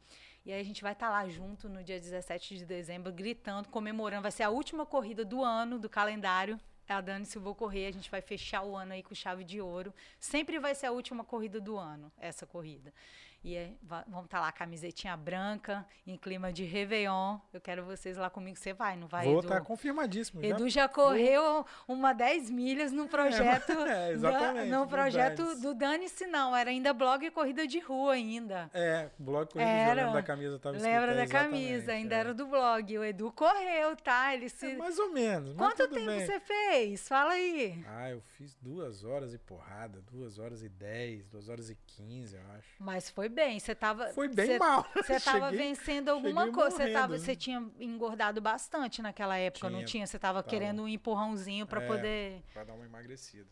E aí a gente vai estar tá lá junto no dia 17 de dezembro, gritando, comemorando. Vai ser a última corrida do ano, do calendário a Dani vou correr, a gente vai fechar o ano aí com chave de ouro. Sempre vai ser a última corrida do ano, essa corrida. E é, vamos estar tá lá, camisetinha branca, em clima de Réveillon. Eu quero vocês lá comigo. Você vai, não vai, Vou estar tá confirmadíssimo. Edu já, já correu Vou... uma 10 milhas no projeto. É, exatamente. no projeto do Dane-se, não. Era ainda blog e corrida de rua ainda. É, blog corrida era, de rua. Lembra da camisa? Tava lembra da camisa, ainda é. era do blog. O Edu correu, tá? Ele se... É, mais ou menos. Quanto tempo bem. você fez? Fala aí. Ah, eu fiz duas horas e porrada. Duas horas e dez, duas horas e quinze, eu acho. Mas foi bem, você tava. Foi bem cê, mal. Você estava vencendo alguma coisa. Você tava, você tinha engordado bastante naquela época, tinha, não tinha? Você estava querendo um empurrãozinho para é, poder. Para dar uma emagrecida.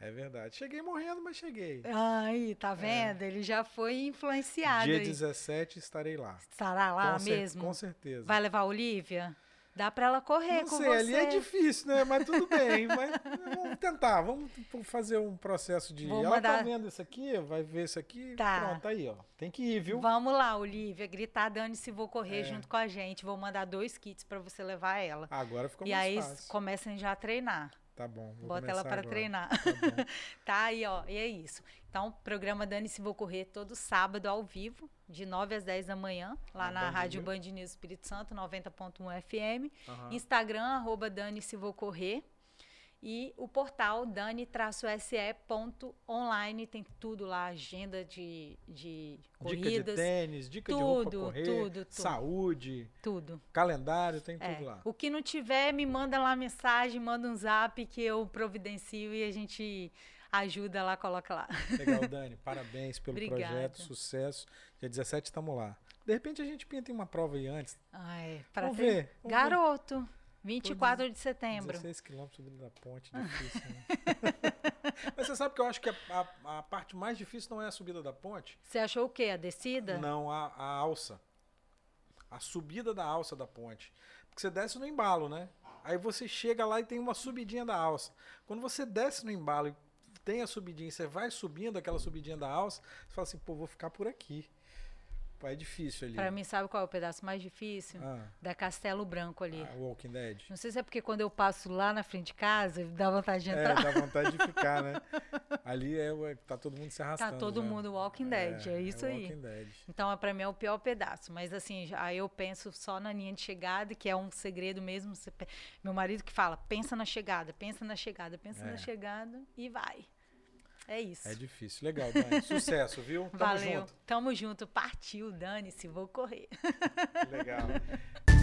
É verdade. Cheguei morrendo, mas cheguei. Aí, tá é. vendo? É. Ele já foi influenciado. Dia aí. 17 estarei lá. Estará lá com mesmo? com certeza. Vai levar a Olivia? Dá para ela correr não com sei, você. ali é difícil, né? Mas tudo bem. mas vamos tentar. Vamos fazer um processo de. Vou ela tá mandar... tá vendo isso aqui, vai ver isso aqui. Tá. Pronto, tá aí, ó. Tem que ir, viu? Vamos lá, Olivia. Gritar, Dani, se vou correr é. junto com a gente. Vou mandar dois kits para você levar ela. Agora ficou e mais fácil. E aí comecem já a treinar. Tá bom. Bota ela para treinar. Tá, tá, aí, ó. E é isso. Então, programa Dani-se Vou Correr todo sábado ao vivo, de 9 às 10 da manhã, lá na, na Rádio Band News Espírito Santo, 90.1 FM. Uhum. Instagram, arroba Dani-se Vou Correr. E o portal dani-se.online tem tudo lá, agenda de, de corridas. Dica de tênis, dica tudo, de roupa correr, tudo, tudo, saúde. Tudo. Calendário, tem é. tudo lá. O que não tiver, me manda lá mensagem, manda um zap que eu providencio e a gente ajuda lá, coloca lá. Legal, Dani. Parabéns pelo projeto, sucesso. Dia 17 estamos lá. De repente a gente pinta em uma prova aí antes. Ai, vamos ter... ver. Vamos Garoto. Ver. 24 de setembro. 16 quilômetros subindo da ponte, difícil, né? Mas você sabe que eu acho que a, a, a, parte mais difícil não é a subida da ponte. Você achou o quê? A descida? Não, a, a alça. A subida da alça da ponte. Porque você desce no embalo, né? Aí você chega lá e tem uma subidinha da alça. Quando você desce no embalo e tem a subidinha, você vai subindo aquela subidinha da alça, você fala assim, pô, vou ficar por aqui. É difícil ali. Pra mim, sabe qual é o pedaço mais difícil? Ah. Da Castelo Branco ali. Ah, Walking Dead. Não sei se é porque quando eu passo lá na frente de casa, dá vontade de é, entrar. É, dá vontade de ficar, né? ali é, tá todo mundo se arrastando. Tá todo já. mundo Walking Dead, é, é isso é aí. Dead. Então, pra mim é o pior pedaço. Mas assim, aí eu penso só na linha de chegada, que é um segredo mesmo. Meu marido que fala, pensa na chegada, pensa na chegada, pensa na é. chegada e vai. É isso. É difícil. Legal, Dani. Sucesso, viu? Tamo Valeu. junto. Tamo junto. Partiu, Dani, se vou correr. Legal.